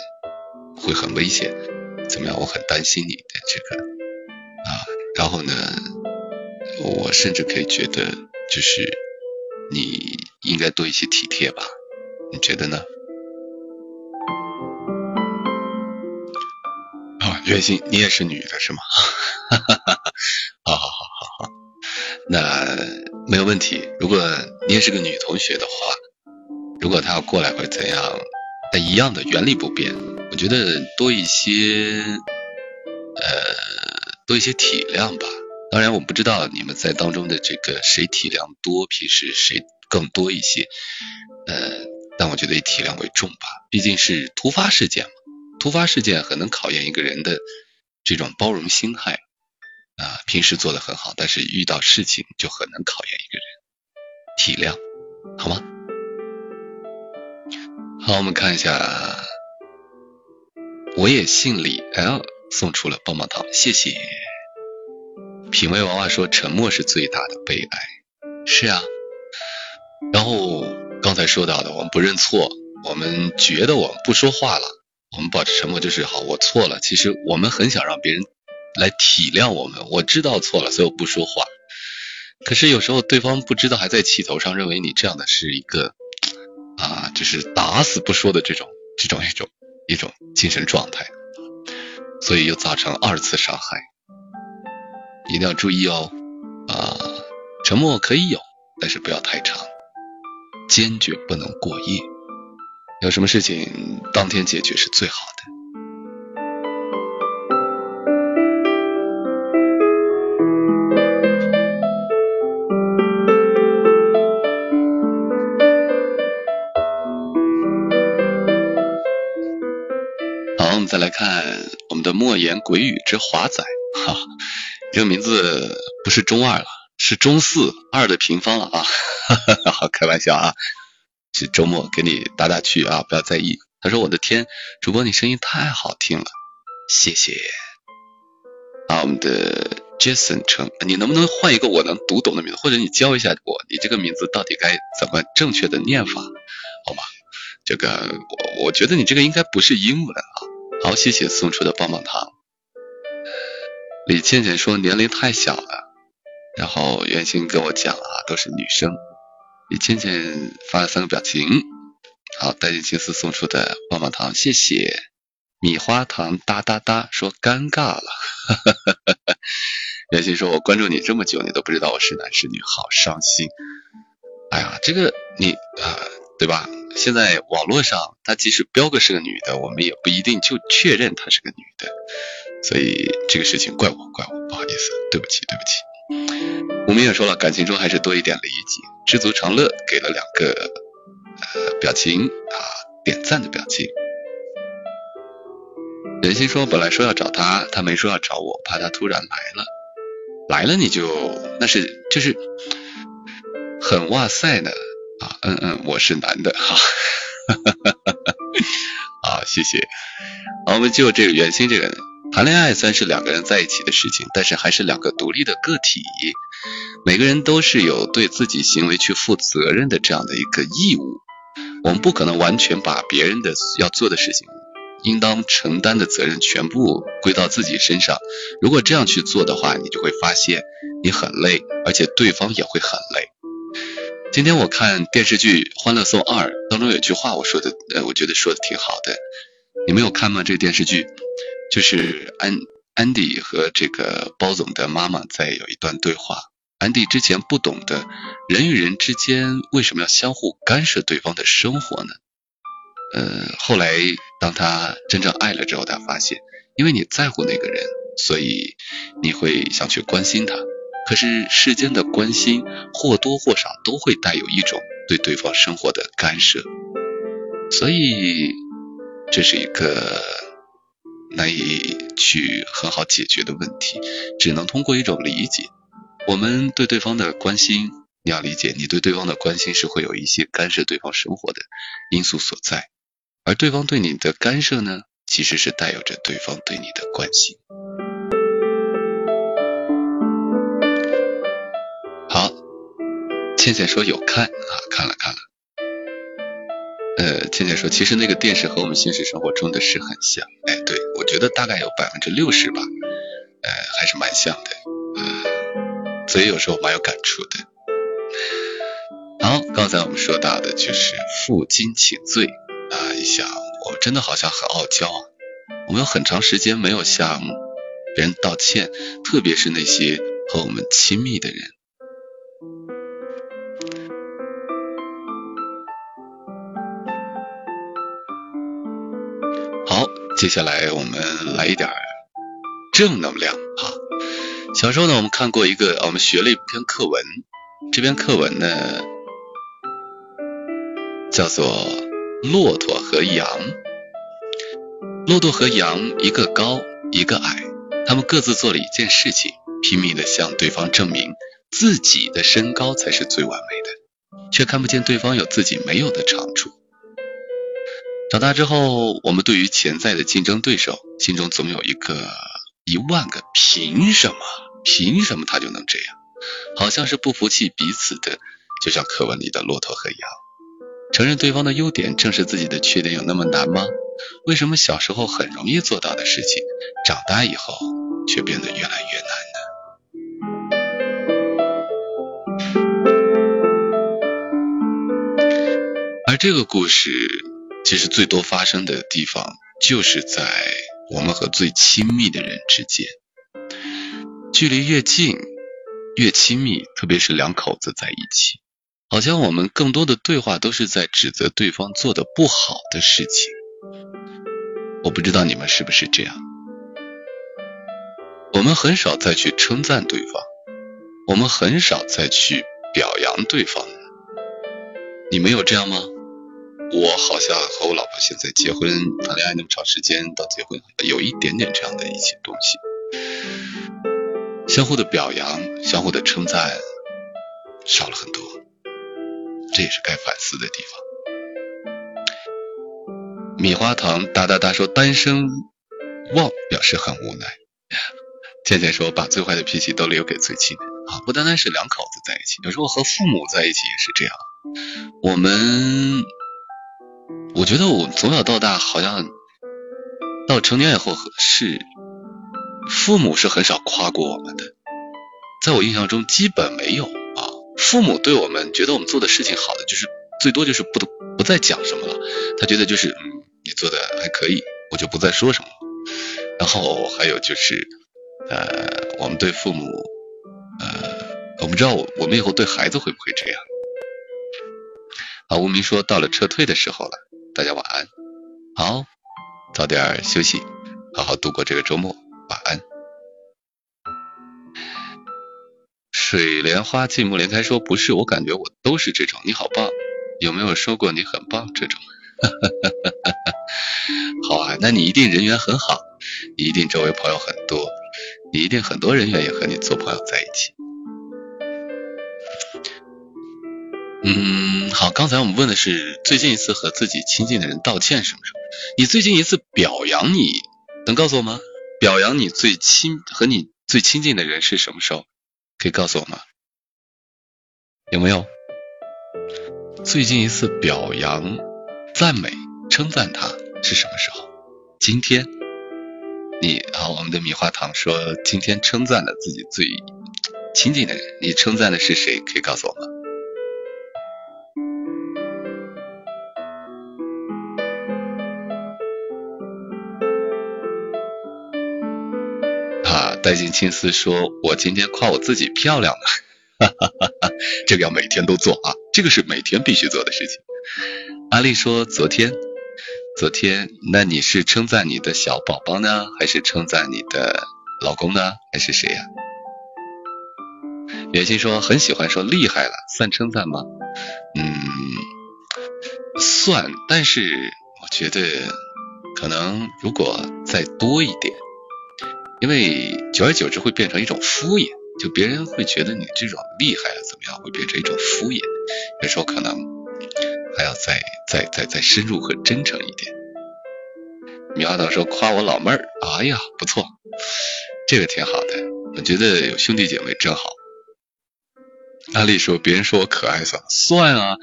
会很危险，怎么样？我很担心你的这个啊。然后呢，我甚至可以觉得，就是你应该多一些体贴吧？你觉得呢？啊，月心，你也是女的是吗？哈哈哈哈好好好好好，那没有问题。如果你也是个女同学的话，如果她要过来会怎样，那一样的原理不变。我觉得多一些，呃。多一些体谅吧。当然，我不知道你们在当中的这个谁体谅多，平时谁更多一些。呃，但我觉得以体谅为重吧。毕竟是突发事件嘛，突发事件很能考验一个人的这种包容心态啊。平时做的很好，但是遇到事情就很能考验一个人体谅，好吗？好，我们看一下，我也姓李 L。送出了棒棒糖，谢谢。品味娃娃说：“沉默是最大的悲哀。”是啊。然后刚才说到的，我们不认错，我们觉得我们不说话了，我们保持沉默就是好，我错了。其实我们很想让别人来体谅我们，我知道错了，所以我不说话。可是有时候对方不知道，还在气头上，认为你这样的是一个啊，就是打死不说的这种这种一种一种精神状态。所以又造成二次伤害，一定要注意哦。啊，沉默可以有，但是不要太长，坚决不能过夜。有什么事情当天解决是最好的。看，我们。的莫言鬼语之华仔，哈，这个名字不是中二了，是中四二的平方了啊，哈哈，好开玩笑啊，是周末给你打打趣啊，不要在意。他说我的天，主播你声音太好听了，谢谢。啊，我们的 Jason 称，你能不能换一个我能读懂的名字，或者你教一下我，你这个名字到底该怎么正确的念法，好吗？这个我我觉得你这个应该不是英文啊。好，谢谢送出的棒棒糖。李倩倩说年龄太小了，然后袁心跟我讲啊，都是女生。李倩倩发了三个表情。好，带进青丝送出的棒棒糖，谢谢。米花糖哒哒哒说尴尬了。袁心说，我关注你这么久，你都不知道我是男是女，好伤心。哎呀，这个你啊，对吧？现在网络上，他即使标个是个女的，我们也不一定就确认她是个女的，所以这个事情怪我，怪我，不好意思，对不起，对不起。吴明也说了，感情中还是多一点理解，知足常乐，给了两个呃表情啊，点赞的表情。人心说，本来说要找他，他没说要找我，怕他突然来了，来了你就那是就是很哇塞的。啊，嗯嗯，我是男的，哈，哈哈，好，谢谢，好，我们就这个圆心这个谈恋爱虽然是两个人在一起的事情，但是还是两个独立的个体，每个人都是有对自己行为去负责任的这样的一个义务。我们不可能完全把别人的要做的事情、应当承担的责任全部归到自己身上。如果这样去做的话，你就会发现你很累，而且对方也会很累。今天我看电视剧《欢乐颂二》当中有句话，我说的，呃，我觉得说的挺好的。你没有看吗？这个电视剧就是安安迪和这个包总的妈妈在有一段对话。安迪之前不懂得人与人之间为什么要相互干涉对方的生活呢？呃，后来当他真正爱了之后，他发现，因为你在乎那个人，所以你会想去关心他。可是世间的关心或多或少都会带有一种对对方生活的干涉，所以。这是一个难以去很好解决的问题，只能通过一种理解。我们对对方的关心，你要理解，你对对方的关心是会有一些干涉对方生活的因素所在，而对方对你的干涉呢，其实是带有着对方对你的关心。倩倩说有看啊，看了看了。呃，倩倩说，其实那个电视和我们现实生活中的是很像，哎，对我觉得大概有百分之六十吧，呃，还是蛮像的，呃，所以有时候蛮有感触的。好，刚才我们说到的就是负荆请罪啊，一想，我真的好像很傲娇啊，我们有很长时间没有向别人道歉，特别是那些和我们亲密的人。接下来我们来一点正能量哈。小时候呢，我们看过一个，我们学了一篇课文，这篇课文呢叫做《骆驼和羊》。骆驼和羊一个高一个矮，他们各自做了一件事情，拼命的向对方证明自己的身高才是最完美的，却看不见对方有自己没有的长处。长大之后，我们对于潜在的竞争对手，心中总有一个一万个凭什么？凭什么他就能这样？好像是不服气彼此的，就像课文里的骆驼和羊。承认对方的优点，正是自己的缺点，有那么难吗？为什么小时候很容易做到的事情，长大以后却变得越来越难呢？而这个故事。其实最多发生的地方，就是在我们和最亲密的人之间，距离越近越亲密，特别是两口子在一起，好像我们更多的对话都是在指责对方做的不好的事情。我不知道你们是不是这样，我们很少再去称赞对方，我们很少再去表扬对方，你们有这样吗？我好像和我老婆现在结婚谈恋爱那么长时间，到结婚有一点点这样的一些东西，相互的表扬、相互的称赞少了很多，这也是该反思的地方。米花糖哒哒哒说单身汪表示很无奈，倩倩说把最坏的脾气都留给最亲的啊，不单单是两口子在一起，有时候和父母在一起也是这样，我们。我觉得我从小到大好像到成年以后是父母是很少夸过我们的，在我印象中基本没有啊。父母对我们觉得我们做的事情好的，就是最多就是不不再讲什么了，他觉得就是嗯你做的还可以，我就不再说什么。然后还有就是呃我们对父母呃我不知道我我们以后对孩子会不会这样。啊无名说到了撤退的时候了。大家晚安，好，早点休息，好好度过这个周末，晚安。水莲花寂寞连开说不是，我感觉我都是这种，你好棒，有没有说过你很棒这种？好啊，那你一定人缘很好，你一定周围朋友很多，你一定很多人愿意和你做朋友在一起。嗯，好，刚才我们问的是最近一次和自己亲近的人道歉什么什么？你最近一次表扬你能告诉我吗？表扬你最亲和你最亲近的人是什么时候？可以告诉我吗？有没有？最近一次表扬、赞美、称赞他是什么时候？今天。你啊，我们的米花糖说今天称赞了自己最亲近的人，你称赞的是谁？可以告诉我吗？带尽青丝说，我今天夸我自己漂亮了，哈哈哈哈这个要每天都做啊，这个是每天必须做的事情。阿丽说昨天。昨天，那你是称赞你的小宝宝呢，还是称赞你的老公呢，还是谁呀？袁心说很喜欢说厉害了，算称赞吗？嗯，算，但是我觉得可能如果再多一点，因为久而久之会变成一种敷衍，就别人会觉得你这种厉害了怎么样，会变成一种敷衍，有时候可能。还要再再再再深入和真诚一点。米花糖说夸我老妹儿，哎呀不错，这个挺好的，我觉得有兄弟姐妹真好。阿丽说别人说我可爱算算啊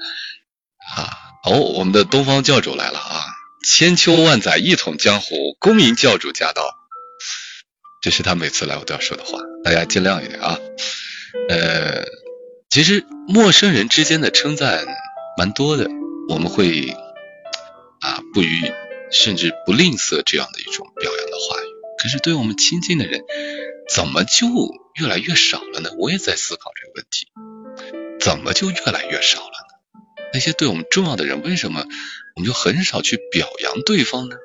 啊哦，我们的东方教主来了啊，千秋万载一统江湖，恭迎教主驾到。这是他每次来我都要说的话，大家尽量一点啊。呃，其实陌生人之间的称赞蛮多的。我们会啊不予甚至不吝啬这样的一种表扬的话语，可是对我们亲近的人，怎么就越来越少了呢？我也在思考这个问题，怎么就越来越少了呢？那些对我们重要的人，为什么我们就很少去表扬对方呢？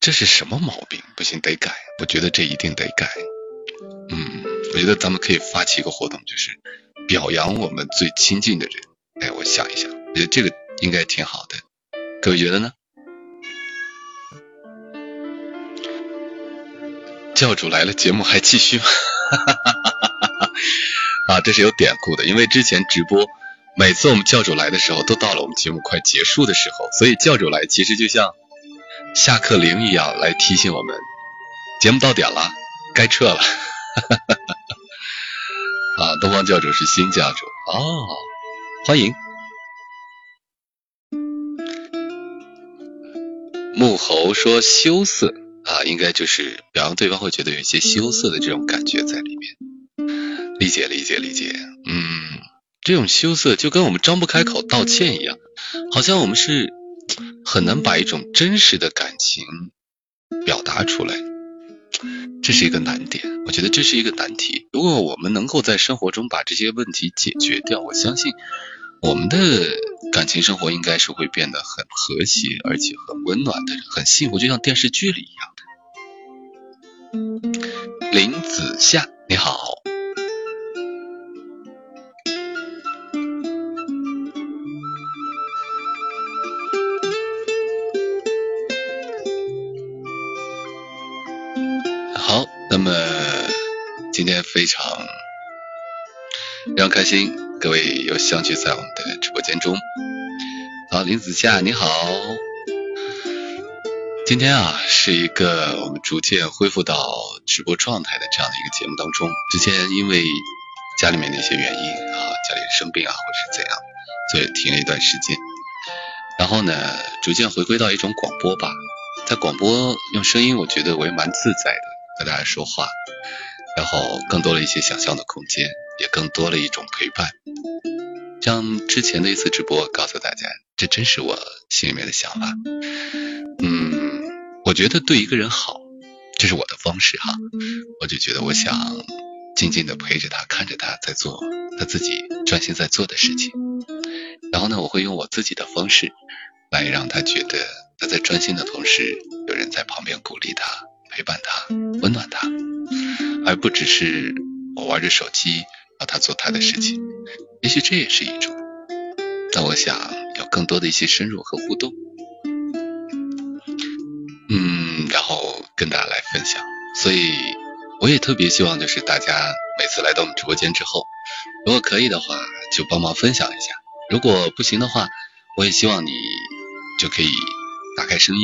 这是什么毛病？不行，得改。我觉得这一定得改。嗯，我觉得咱们可以发起一个活动，就是。表扬我们最亲近的人，哎，我想一想，我觉得这个应该挺好的，各位觉得呢？教主来了，节目还继续吗？啊，这是有典故的，因为之前直播，每次我们教主来的时候，都到了我们节目快结束的时候，所以教主来其实就像下课铃一样，来提醒我们节目到点了，该撤了。啊，东方教主是新教主哦，欢迎。木猴说羞涩啊，应该就是表扬对方会觉得有一些羞涩的这种感觉在里面。理解理解理解，嗯，这种羞涩就跟我们张不开口道歉一样，好像我们是很难把一种真实的感情表达出来。这是一个难点，我觉得这是一个难题。如果我们能够在生活中把这些问题解决掉，我相信我们的感情生活应该是会变得很和谐，而且很温暖的，很幸福，就像电视剧里一样的。林子夏，你好。天非常非常开心，各位又相聚在我们的直播间中。好，林子夏你好，今天啊是一个我们逐渐恢复到直播状态的这样的一个节目当中。之前因为家里面的一些原因啊，家里生病啊或者是怎样，所以停了一段时间。然后呢，逐渐回归到一种广播吧，在广播用声音，我觉得我也蛮自在的。和大家说话，然后更多了一些想象的空间，也更多了一种陪伴。像之前的一次直播，告诉大家，这真是我心里面的想法。嗯，我觉得对一个人好，这是我的方式哈。我就觉得我想静静的陪着他，看着他在做他自己专心在做的事情。然后呢，我会用我自己的方式来让他觉得他在专心的同时，有人在旁边鼓励他。陪伴他，温暖他，而不只是我玩着手机，让他做他的事情。也许这也是一种。但我想有更多的一些深入和互动，嗯，然后跟大家来分享。所以我也特别希望，就是大家每次来到我们直播间之后，如果可以的话，就帮忙分享一下；如果不行的话，我也希望你就可以打开声音。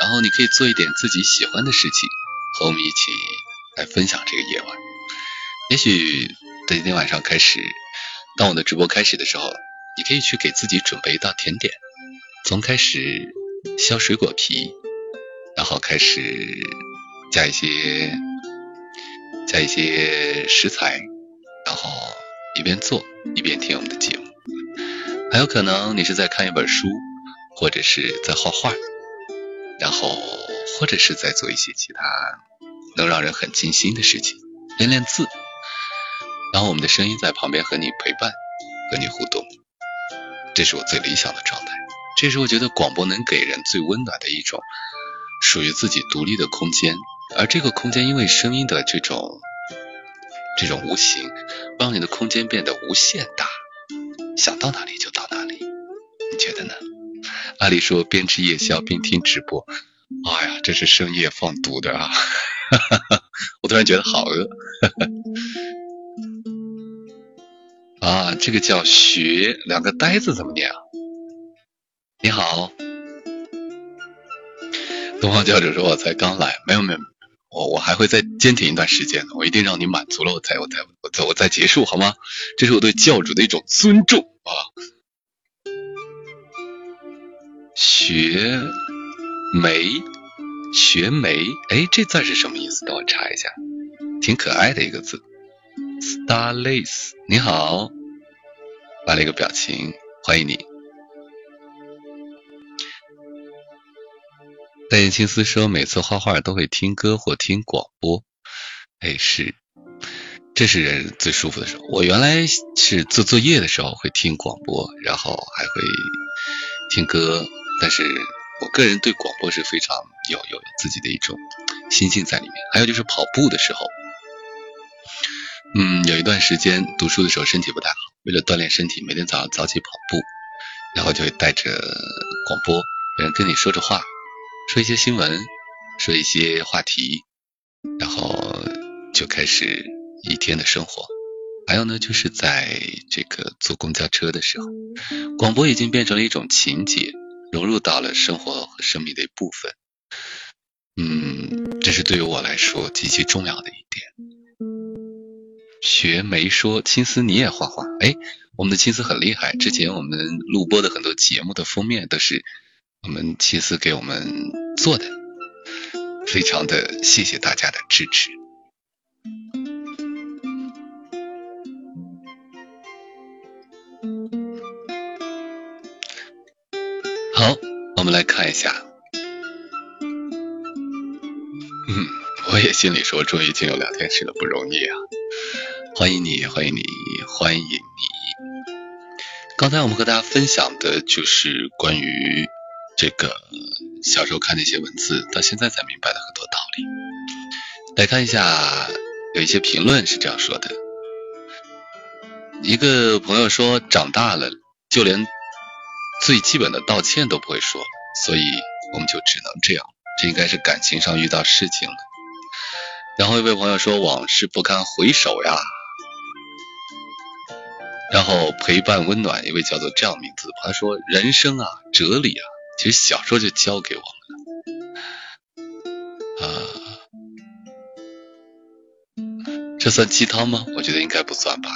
然后你可以做一点自己喜欢的事情，和我们一起来分享这个夜晚。也许在今天晚上开始，当我的直播开始的时候，你可以去给自己准备一道甜点，从开始削水果皮，然后开始加一些加一些食材，然后一边做一边听我们的节目。还有可能你是在看一本书，或者是在画画，然后或者是在做一些其他能让人很静心的事情，练练字。然后我们的声音在旁边和你陪伴，和你互动，这是我最理想的状态。这是我觉得广播能给人最温暖的一种属于自己独立的空间，而这个空间因为声音的这种这种无形，让你的空间变得无限大，想到哪里就到哪里。你觉得呢？阿里说边吃夜宵边听直播，哎呀，这是深夜放毒的啊！我突然觉得好饿。啊，这个叫学两个呆字怎么念啊？你好，东方教主说我才刚来，没有没有，我我还会再坚挺一段时间的，我一定让你满足了，我才我才我再我再结束好吗？这是我对教主的一种尊重啊。学梅，学梅，哎，这字是什么意思？等我查一下，挺可爱的一个字。Starlace，你好，发了一个表情，欢迎你。戴眼青丝说，每次画画都会听歌或听广播。哎，是，这是人最舒服的时候。我原来是做作业的时候会听广播，然后还会听歌，但是我个人对广播是非常有有自己的一种心境在里面。还有就是跑步的时候。嗯，有一段时间读书的时候身体不太好，为了锻炼身体，每天早上早起跑步，然后就会带着广播，有人跟你说着话，说一些新闻，说一些话题，然后就开始一天的生活。还有呢，就是在这个坐公交车的时候，广播已经变成了一种情节，融入到了生活和生命的一部分。嗯，这是对于我来说极其重要的一点。学梅说：“青丝你也画画？哎，我们的青丝很厉害。之前我们录播的很多节目的封面都是我们青丝给我们做的，非常的谢谢大家的支持。我们来看一下。嗯，我也心里说，终于进入聊天室了，不容易啊。”欢迎你，欢迎你，欢迎你！刚才我们和大家分享的就是关于这个小时候看那些文字，到现在才明白的很多道理。来看一下，有一些评论是这样说的：一个朋友说，长大了就连最基本的道歉都不会说，所以我们就只能这样。这应该是感情上遇到事情了。然后一位朋友说，往事不堪回首呀。然后陪伴温暖一位叫做这样名字，他说人生啊哲理啊，其实小时候就教给我们了。啊，这算鸡汤吗？我觉得应该不算吧。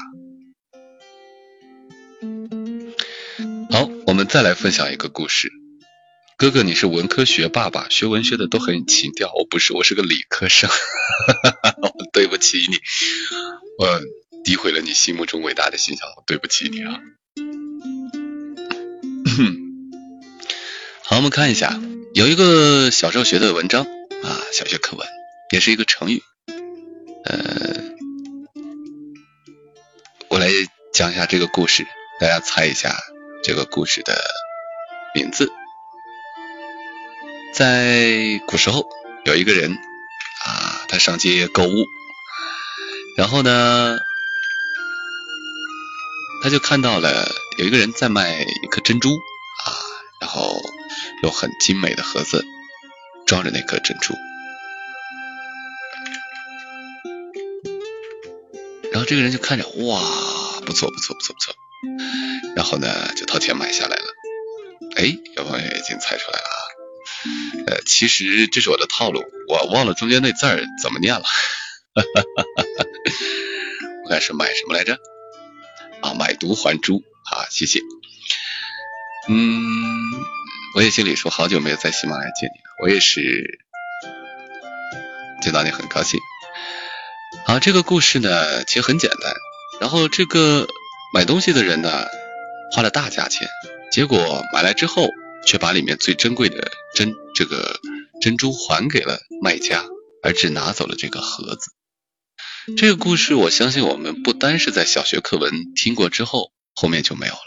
好，我们再来分享一个故事。哥哥，你是文科学霸吧？学文学的都很情调，我不是，我是个理科生。哈哈哈，我对不起你，我。诋毁了你心目中伟大的形象，对不起你啊！好，我们看一下，有一个小时候学的文章啊，小学课文，也是一个成语。呃，我来讲一下这个故事，大家猜一下这个故事的名字。在古时候，有一个人啊，他上街购物，然后呢？他就看到了有一个人在卖一颗珍珠啊，然后有很精美的盒子装着那颗珍珠，然后这个人就看着哇，不错不错不错不错，然后呢就掏钱买下来了。哎，有朋友已经猜出来了啊，呃，其实这是我的套路，我忘了中间那字儿怎么念了。我看是买什么来着？啊，买椟还珠。好，谢谢。嗯，我也心里说，好久没有在喜马拉雅见你了，我也是见到你很高兴。好，这个故事呢，其实很简单。然后这个买东西的人呢，花了大价钱，结果买来之后，却把里面最珍贵的珍这个珍珠还给了卖家，而只拿走了这个盒子。这个故事，我相信我们不单是在小学课文听过之后，后面就没有了。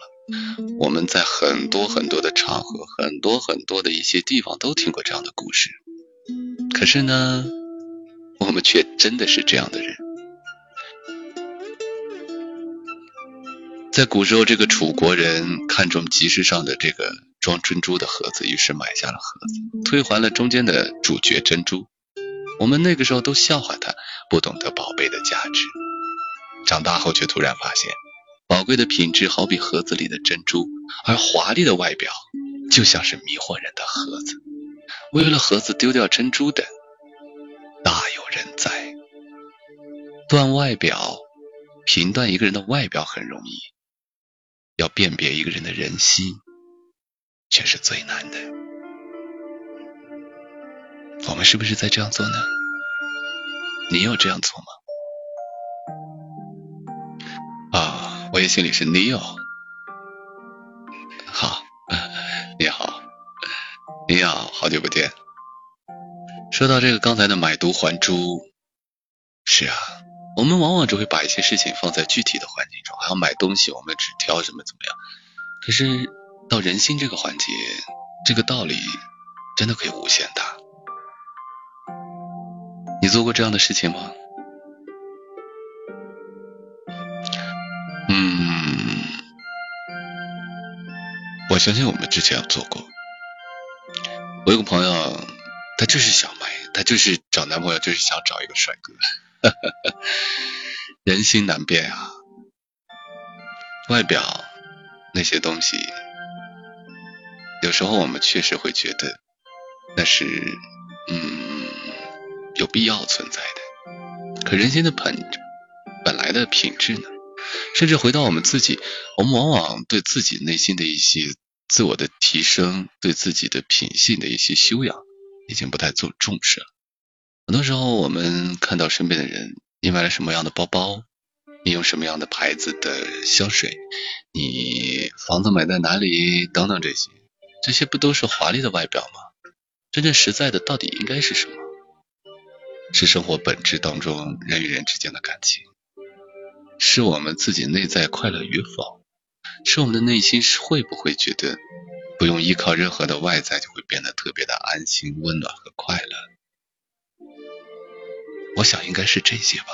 我们在很多很多的场合，很多很多的一些地方都听过这样的故事，可是呢，我们却真的是这样的人。在古时候，这个楚国人看中集市上的这个装珍珠的盒子，于是买下了盒子，退还了中间的主角珍珠。我们那个时候都笑话他不懂得宝贝的价值，长大后却突然发现。宝贵的品质好比盒子里的珍珠，而华丽的外表就像是迷惑人的盒子。为了盒子丢掉珍珠的大有人在。断外表，评断一个人的外表很容易，要辨别一个人的人心却是最难的。我们是不是在这样做呢？你有这样做吗？啊我也心里是 Neo，好，你好，你好，好久不见。说到这个刚才的买椟还珠，是啊，我们往往只会把一些事情放在具体的环境中，还要买东西，我们只挑什么怎么样。可是到人心这个环节，这个道理真的可以无限大。你做过这样的事情吗？嗯我相信我们之前有做过。我有个朋友，他就是想买，他就是找男朋友，就是想找一个帅哥。人心难变啊，外表那些东西，有时候我们确实会觉得那是嗯有必要存在的。可人心的本本来的品质呢？甚至回到我们自己，我们往往对自己内心的一些。自我的提升，对自己的品性的一些修养，已经不太做重视了。很多时候，我们看到身边的人，你买了什么样的包包，你用什么样的牌子的香水，你房子买在哪里，等等这些，这些不都是华丽的外表吗？真正实在的到底应该是什么？是生活本质当中人与人之间的感情，是我们自己内在快乐与否？是我们的内心是会不会觉得不用依靠任何的外在就会变得特别的安心、温暖和快乐？我想应该是这些吧。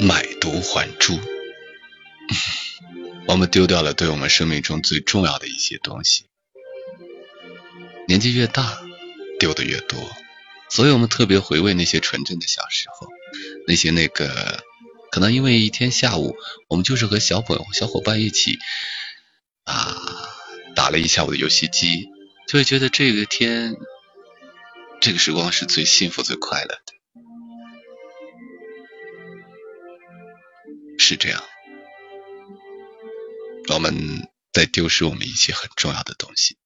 买椟还珠，我们丢掉了对我们生命中最重要的一些东西。年纪越大，丢的越多。所以我们特别回味那些纯真的小时候，那些那个可能因为一天下午，我们就是和小朋友、小伙伴一起啊打了一下午的游戏机，就会觉得这个天、这个时光是最幸福、最快乐的。是这样，我们在丢失我们一些很重要的东西，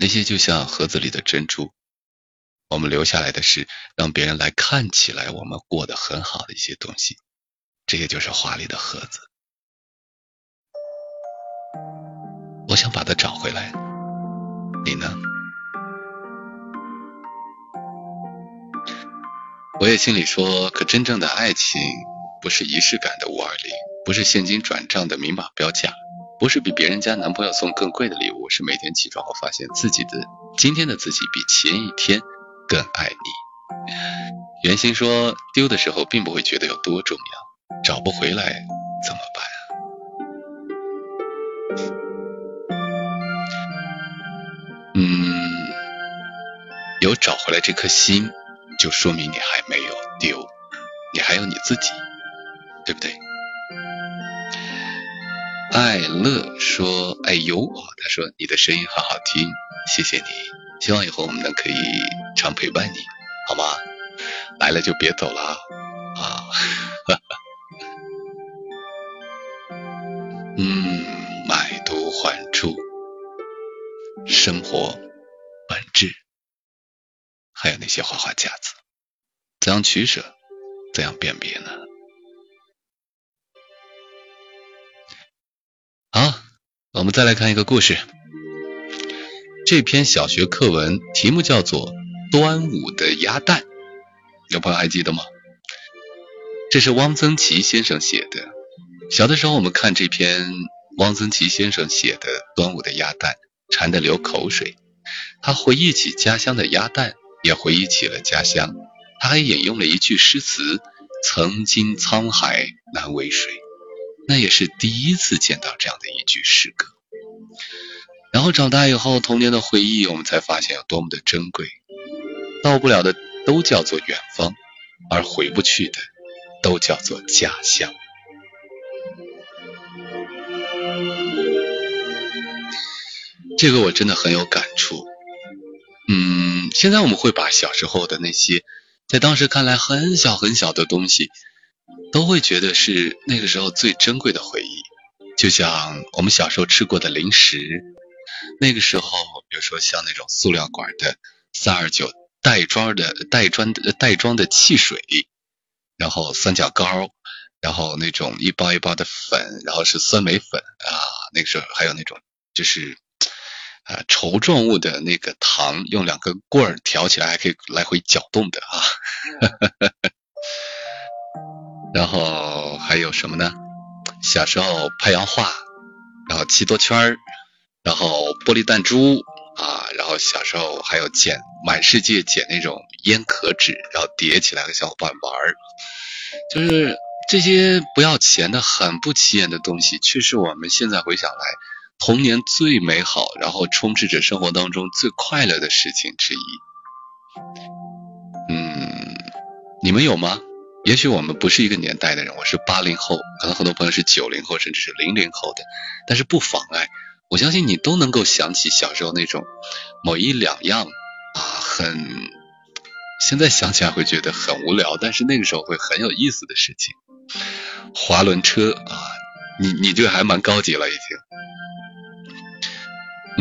那些就像盒子里的珍珠。我们留下来的是让别人来看起来我们过得很好的一些东西，这些就是华丽的盒子。我想把它找回来，你呢？我也心里说，可真正的爱情不是仪式感的五二零，不是现金转账的明码标价，不是比别人家男朋友送更贵的礼物，是每天起床后发现自己的今天的自己比前一天。更爱你。袁心说，丢的时候并不会觉得有多重要，找不回来怎么办嗯，有找回来这颗心，就说明你还没有丢，你还有你自己，对不对？爱乐说：“哎呦，他说你的声音很好听，谢谢你。希望以后我们能可以常陪伴你，好吗？来了就别走了啊！啊，嗯，买椟还珠，生活本质，还有那些花花架子，怎样取舍，怎样辨别呢？”我们再来看一个故事。这篇小学课文题目叫做《端午的鸭蛋》，有朋友还记得吗？这是汪曾祺先生写的。小的时候，我们看这篇汪曾祺先生写的《端午的鸭蛋》，馋得流口水。他回忆起家乡的鸭蛋，也回忆起了家乡。他还引用了一句诗词：“曾经沧海难为水。”那也是第一次见到这样的一句诗歌，然后长大以后，童年的回忆，我们才发现有多么的珍贵。到不了的都叫做远方，而回不去的都叫做家乡。这个我真的很有感触。嗯，现在我们会把小时候的那些，在当时看来很小很小的东西。都会觉得是那个时候最珍贵的回忆，就像我们小时候吃过的零食，那个时候，比如说像那种塑料管的三二九袋装的袋装的袋装的汽水，然后三角糕，然后那种一包一包的粉，然后是酸梅粉啊，那个时候还有那种就是啊稠状物的那个糖，用两根棍儿挑起来还可以来回搅动的啊。然后还有什么呢？小时候拍洋画，然后骑多圈儿，然后玻璃弹珠啊，然后小时候还有捡满世界捡那种烟壳纸，然后叠起来和小伙伴玩儿，就是这些不要钱的很不起眼的东西，却是我们现在回想来童年最美好，然后充斥着生活当中最快乐的事情之一。嗯，你们有吗？也许我们不是一个年代的人，我是八零后，可能很多朋友是九零后，甚至是零零后的，但是不妨碍，我相信你都能够想起小时候那种某一两样啊，很现在想起来会觉得很无聊，但是那个时候会很有意思的事情。滑轮车啊，你你这个还蛮高级了已经，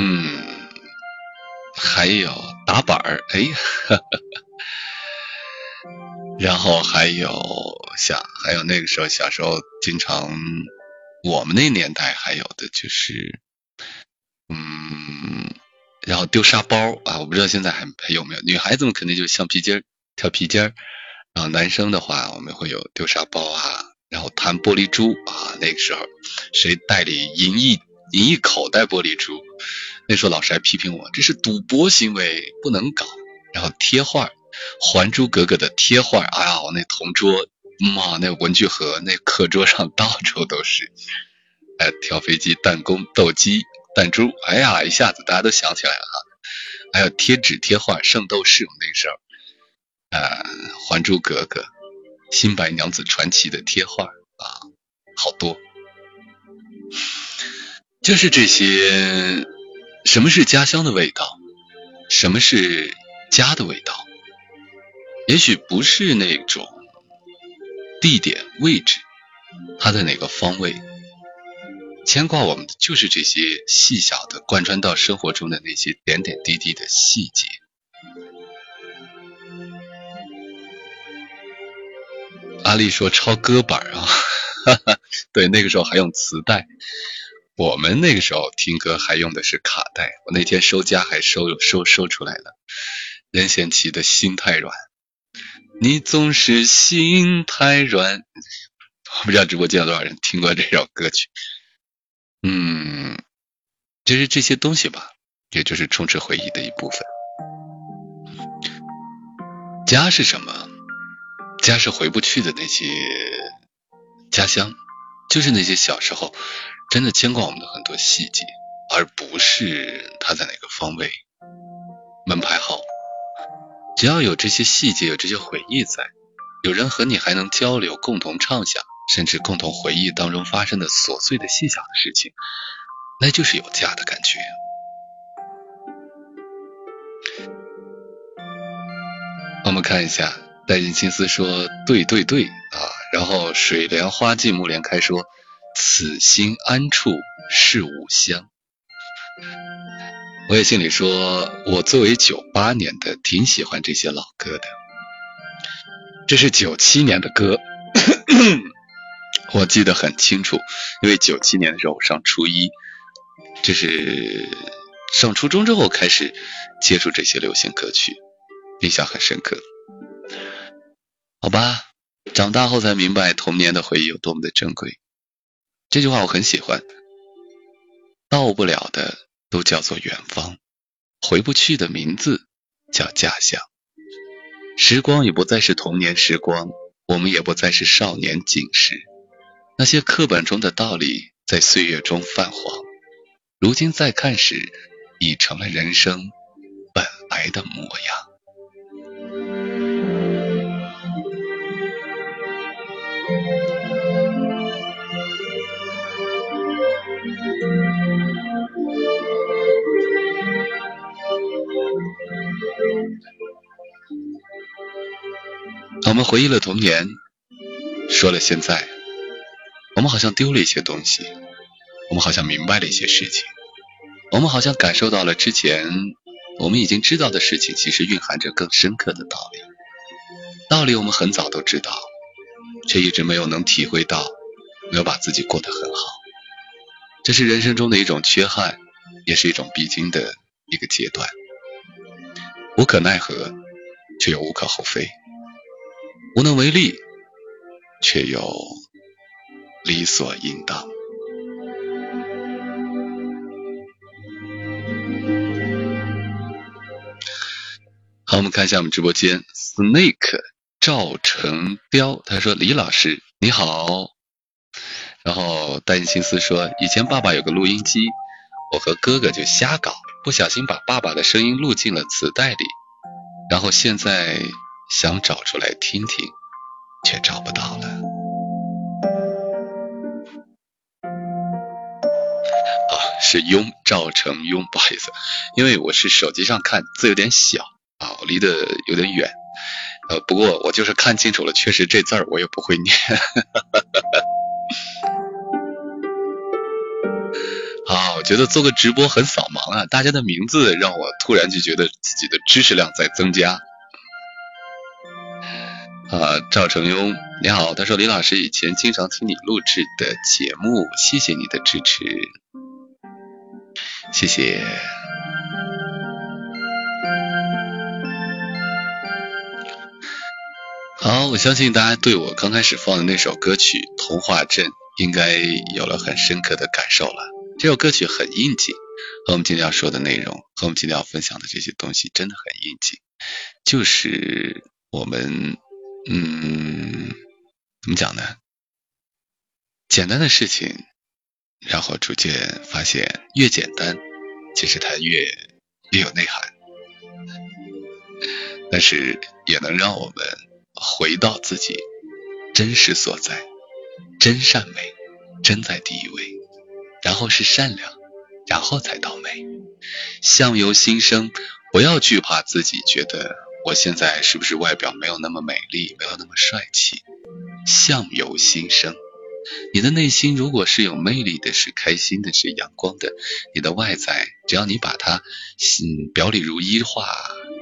嗯，还有打板儿，哎。然后还有像还有那个时候小时候经常我们那年代还有的就是嗯，然后丢沙包啊，我不知道现在还还有没有。女孩子们肯定就是橡皮筋儿、跳皮筋儿，然后男生的话我们会有丢沙包啊，然后弹玻璃珠啊。那个时候谁袋里银一银一口袋玻璃珠，那时候老师还批评我这是赌博行为，不能搞。然后贴画。《还珠格格》的贴画，哎呀，我那同桌，妈，那文具盒，那课桌上到处都是。哎，跳飞机、弹弓、斗鸡、弹珠，哎呀，一下子大家都想起来了哈。还有贴纸贴画，《圣斗士》那时候，呃，《还珠格格》、《新白娘子传奇》的贴画啊，好多。就是这些，什么是家乡的味道？什么是家的味道？也许不是那种地点位置，它在哪个方位？牵挂我们的就是这些细小的贯穿到生活中的那些点点滴滴的细节。阿丽说抄歌板啊，哈哈，对，那个时候还用磁带，我们那个时候听歌还用的是卡带。我那天收家还收收收出来了，任贤齐的心太软。你总是心太软，我不知道直播间有多少人听过这首歌曲。嗯，就是这些东西吧，也就是充斥回忆的一部分。家是什么？家是回不去的那些家乡，就是那些小时候真的牵挂我们的很多细节，而不是它在哪个方位，门牌号。只要有这些细节，有这些回忆在，有人和你还能交流，共同畅想，甚至共同回忆当中发生的琐碎的细小的事情，那就是有家的感觉。我们看一下，带进青丝说对对对啊，然后水莲花尽木莲开说此心安处是吾乡。我也心里说，我作为九八年的，挺喜欢这些老歌的。这是九七年的歌，我记得很清楚，因为九七年的时候我上初一，这是上初中之后开始接触这些流行歌曲，印象很深刻。好吧，长大后才明白童年的回忆有多么的珍贵。这句话我很喜欢，到不了的。都叫做远方，回不去的名字叫家乡。时光已不再是童年时光，我们也不再是少年景时。那些课本中的道理在岁月中泛黄，如今再看时，已成了人生本来的模样。我们回忆了童年，说了现在，我们好像丢了一些东西，我们好像明白了一些事情，我们好像感受到了之前我们已经知道的事情，其实蕴含着更深刻的道理。道理我们很早都知道，却一直没有能体会到，没有把自己过得很好。这是人生中的一种缺憾，也是一种必经的一个阶段。无可奈何，却又无可厚非。无能为力，却又理所应当。好，我们看一下我们直播间，Snake 赵成彪，他说：“李老师你好。”然后丹心思说：“以前爸爸有个录音机，我和哥哥就瞎搞，不小心把爸爸的声音录进了磁带里，然后现在。”想找出来听听，却找不到了。啊，是雍赵成雍，不好意思，因为我是手机上看字有点小啊，我离得有点远。呃，不过我就是看清楚了，确实这字儿我也不会念。觉得做个直播很扫盲啊，大家的名字让我突然就觉得自己的知识量在增加。啊，赵成庸，你好。他说李老师以前经常听你录制的节目，谢谢你的支持，谢谢。好，我相信大家对我刚开始放的那首歌曲《童话镇》应该有了很深刻的感受了。这首歌曲很应景，和我们今天要说的内容，和我们今天要分享的这些东西真的很应景，就是我们。嗯，怎么讲呢？简单的事情，然后逐渐发现，越简单，其实它越越有内涵。但是也能让我们回到自己真实所在，真善美，真在第一位，然后是善良，然后才到美。相由心生，不要惧怕自己觉得。我现在是不是外表没有那么美丽，没有那么帅气？相由心生，你的内心如果是有魅力的，是开心的，是阳光的，你的外在只要你把它嗯表里如一化，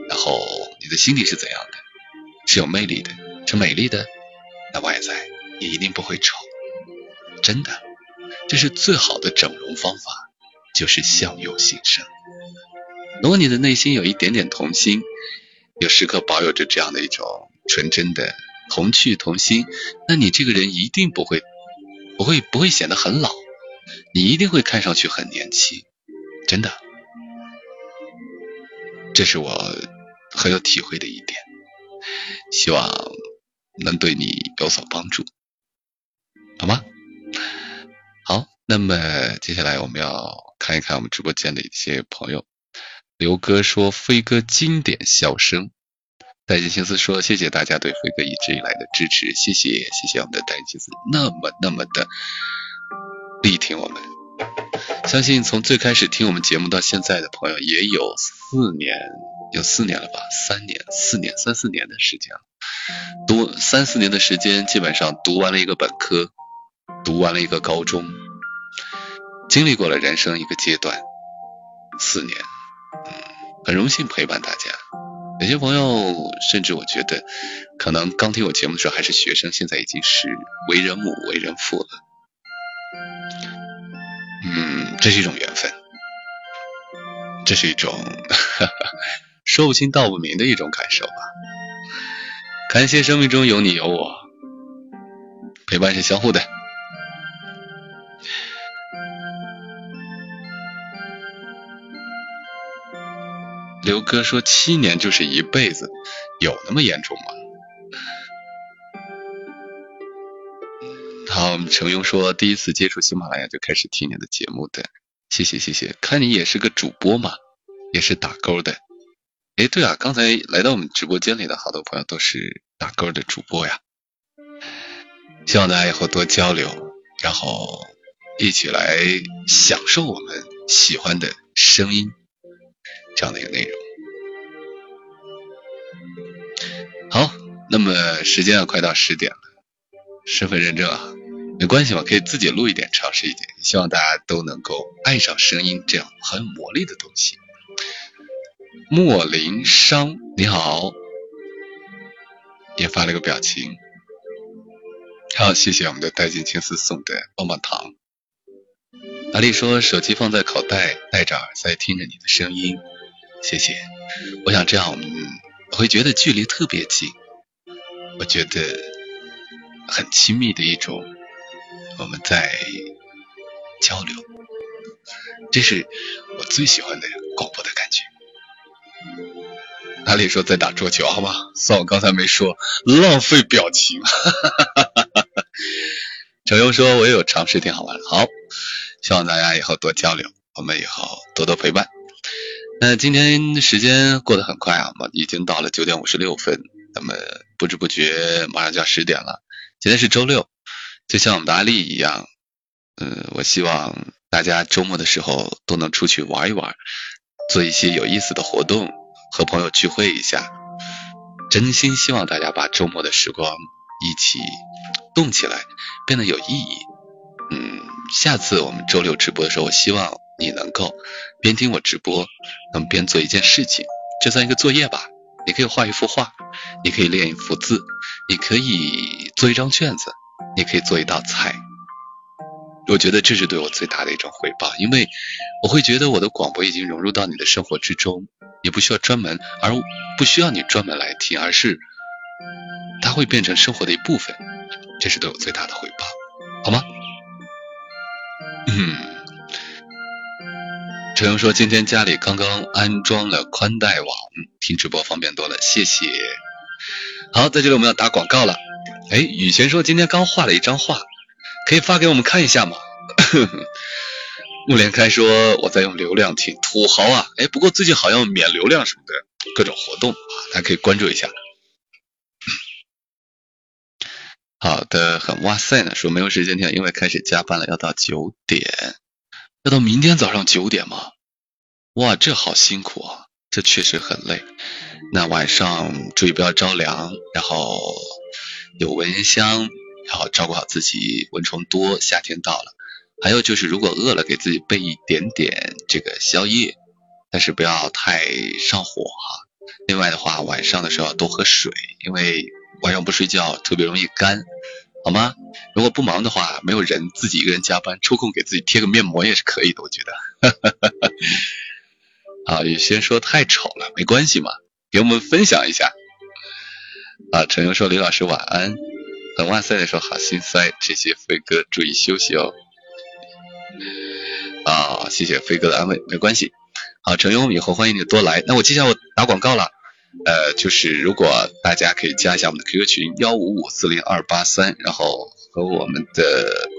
然后你的心里是怎样的？是有魅力的，是美丽的，那外在也一定不会丑。真的，这是最好的整容方法，就是相由心生。如果你的内心有一点点童心。有时刻保有着这样的一种纯真的童趣童心，那你这个人一定不会不会不会显得很老，你一定会看上去很年轻，真的，这是我很有体会的一点，希望能对你有所帮助，好吗？那么接下来我们要看一看我们直播间的一些朋友。刘哥说：“飞哥经典笑声，戴金青丝说：“谢谢大家对飞哥一直以来的支持，谢谢谢谢我们的戴金青丝那么那么的力挺我们。相信从最开始听我们节目到现在的朋友也有四年，有四年了吧？三年、四年、三四年的时间了。读三四年的时间，基本上读完了一个本科，读完了一个高中，经历过了人生一个阶段。四年，嗯，很荣幸陪伴大家。”有些朋友甚至我觉得，可能刚听我节目的时候还是学生，现在已经是为人母、为人父了。嗯，这是一种缘分，这是一种 说不清道不明的一种感受吧。感谢生命中有你有我，陪伴是相互的。刘哥说：“七年就是一辈子，有那么严重吗？”好，程庸说：“第一次接触喜马拉雅就开始听你的节目的，谢谢谢谢。看你也是个主播嘛，也是打勾的。哎，对啊，刚才来到我们直播间里的好多朋友都是打勾的主播呀。希望大家以后多交流，然后一起来享受我们喜欢的声音。”这样的一个内容。好，那么时间啊快到十点了，身份认证啊，没关系嘛，可以自己录一点，尝试一点。希望大家都能够爱上声音这样很有魔力的东西。莫林商，你好，也发了个表情。好，谢谢我们的戴金青丝送的棒棒糖。阿丽说，手机放在口袋，戴着耳塞听着你的声音。谢谢，我想这样我们我会觉得距离特别近，我觉得很亲密的一种我们在交流，这是我最喜欢的广播的感觉。哪里说在打桌球？好吗？算我刚才没说，浪费表情。程优说我也有尝试，挺好玩。好，希望大家以后多交流，我们以后多多陪伴。那今天时间过得很快啊，已经到了九点五十六分，那么不知不觉马上就要十点了。今天是周六，就像我们的阿丽一样，嗯，我希望大家周末的时候都能出去玩一玩，做一些有意思的活动，和朋友聚会一下。真心希望大家把周末的时光一起动起来，变得有意义。嗯，下次我们周六直播的时候，我希望。你能够边听我直播，能边做一件事情，就算一个作业吧。你可以画一幅画，你可以练一幅字，你可以做一张卷子，你可以做一道菜。我觉得这是对我最大的一种回报，因为我会觉得我的广播已经融入到你的生活之中，也不需要专门，而不需要你专门来听，而是它会变成生活的一部分。这是对我最大的回报，好吗？嗯。陈勇说：“今天家里刚刚安装了宽带网，听直播方便多了，谢谢。”好，在这里我们要打广告了。哎，雨贤说今天刚画了一张画，可以发给我们看一下吗？木连开说我在用流量听，土豪啊！哎，不过最近好像免流量什么的各种活动啊，大家可以关注一下。好的，很哇塞呢，说没有时间听，因为开始加班了，要到九点。要到明天早上九点吗？哇，这好辛苦啊！这确实很累。那晚上注意不要着凉，然后有蚊香，然后照顾好自己，蚊虫多，夏天到了。还有就是，如果饿了，给自己备一点点这个宵夜，但是不要太上火哈。另外的话，晚上的时候要多喝水，因为晚上不睡觉特别容易干。好吗？如果不忙的话，没有人自己一个人加班，抽空给自己贴个面膜也是可以的，我觉得。啊，有些人说太丑了，没关系嘛，给我们分享一下。啊，陈勇说李老师晚安，很哇塞的说好心塞，谢谢飞哥，注意休息哦。啊，谢谢飞哥的安慰，没关系。好，陈勇以后欢迎你多来。那我接下来我打广告了。呃，就是如果大家可以加一下我们的 QQ 群幺五五四零二八三，然后和我们的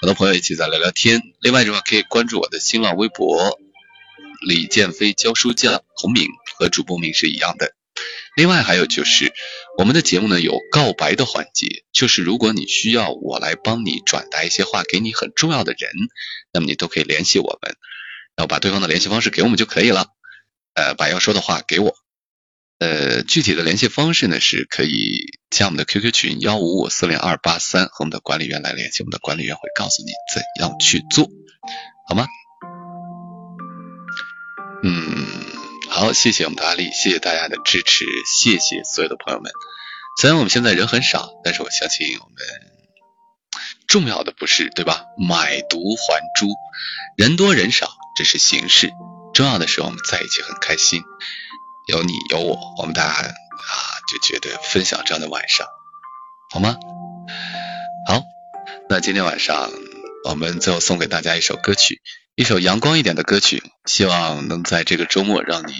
很多朋友一起在聊聊天。另外的话，可以关注我的新浪微博李建飞教书匠，同名和主播名是一样的。另外还有就是我们的节目呢有告白的环节，就是如果你需要我来帮你转达一些话给你很重要的人，那么你都可以联系我们，然后把对方的联系方式给我们就可以了，呃，把要说的话给我。呃，具体的联系方式呢，是可以加我们的 QQ 群幺五五四零二八三，和我们的管理员来联系，我们的管理员会告诉你怎样去做，好吗？嗯，好，谢谢我们的阿丽，谢谢大家的支持，谢谢所有的朋友们。虽然我们现在人很少，但是我相信我们重要的不是对吧？买椟还珠，人多人少这是形式，重要的是我们在一起很开心。有你有我，我们大家啊就觉得分享这样的晚上，好吗？好，那今天晚上我们最后送给大家一首歌曲，一首阳光一点的歌曲，希望能在这个周末让你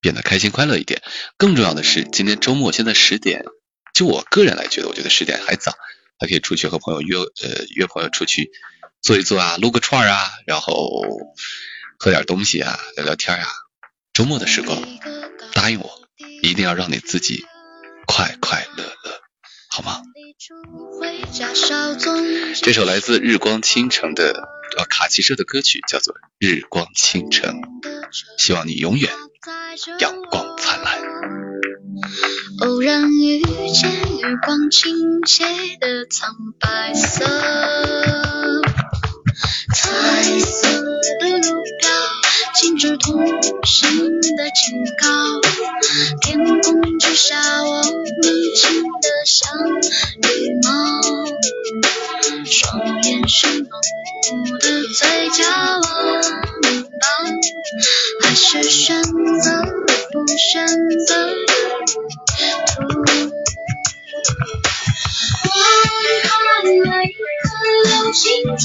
变得开心快乐一点。更重要的是，今天周末现在十点，就我个人来觉得，我觉得十点还早，还可以出去和朋友约呃约朋友出去坐一坐啊，撸个串啊，然后喝点东西啊，聊聊天啊，周末的时光。答应我，一定要让你自己快快乐乐，好吗？这首来自日光倾城的呃卡奇社的歌曲叫做《日光倾城》，希望你永远阳光灿烂。偶然遇见日光倾泻的苍白色，彩色的路标。心知同行的警告，天空之下，我们亲得像羽毛，双眼是浓雾的嘴角温饱，还是选择不选择。我看了一颗流星坠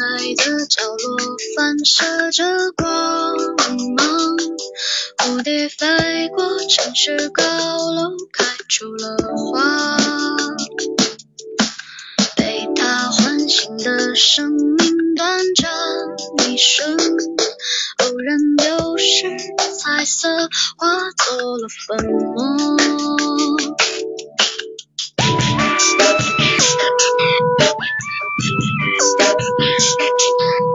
爱的角落反射着光芒，蝴蝶飞过城市高楼，开出了花。被它唤醒的生命短暂一瞬，偶然丢失，彩色化作了粉末。而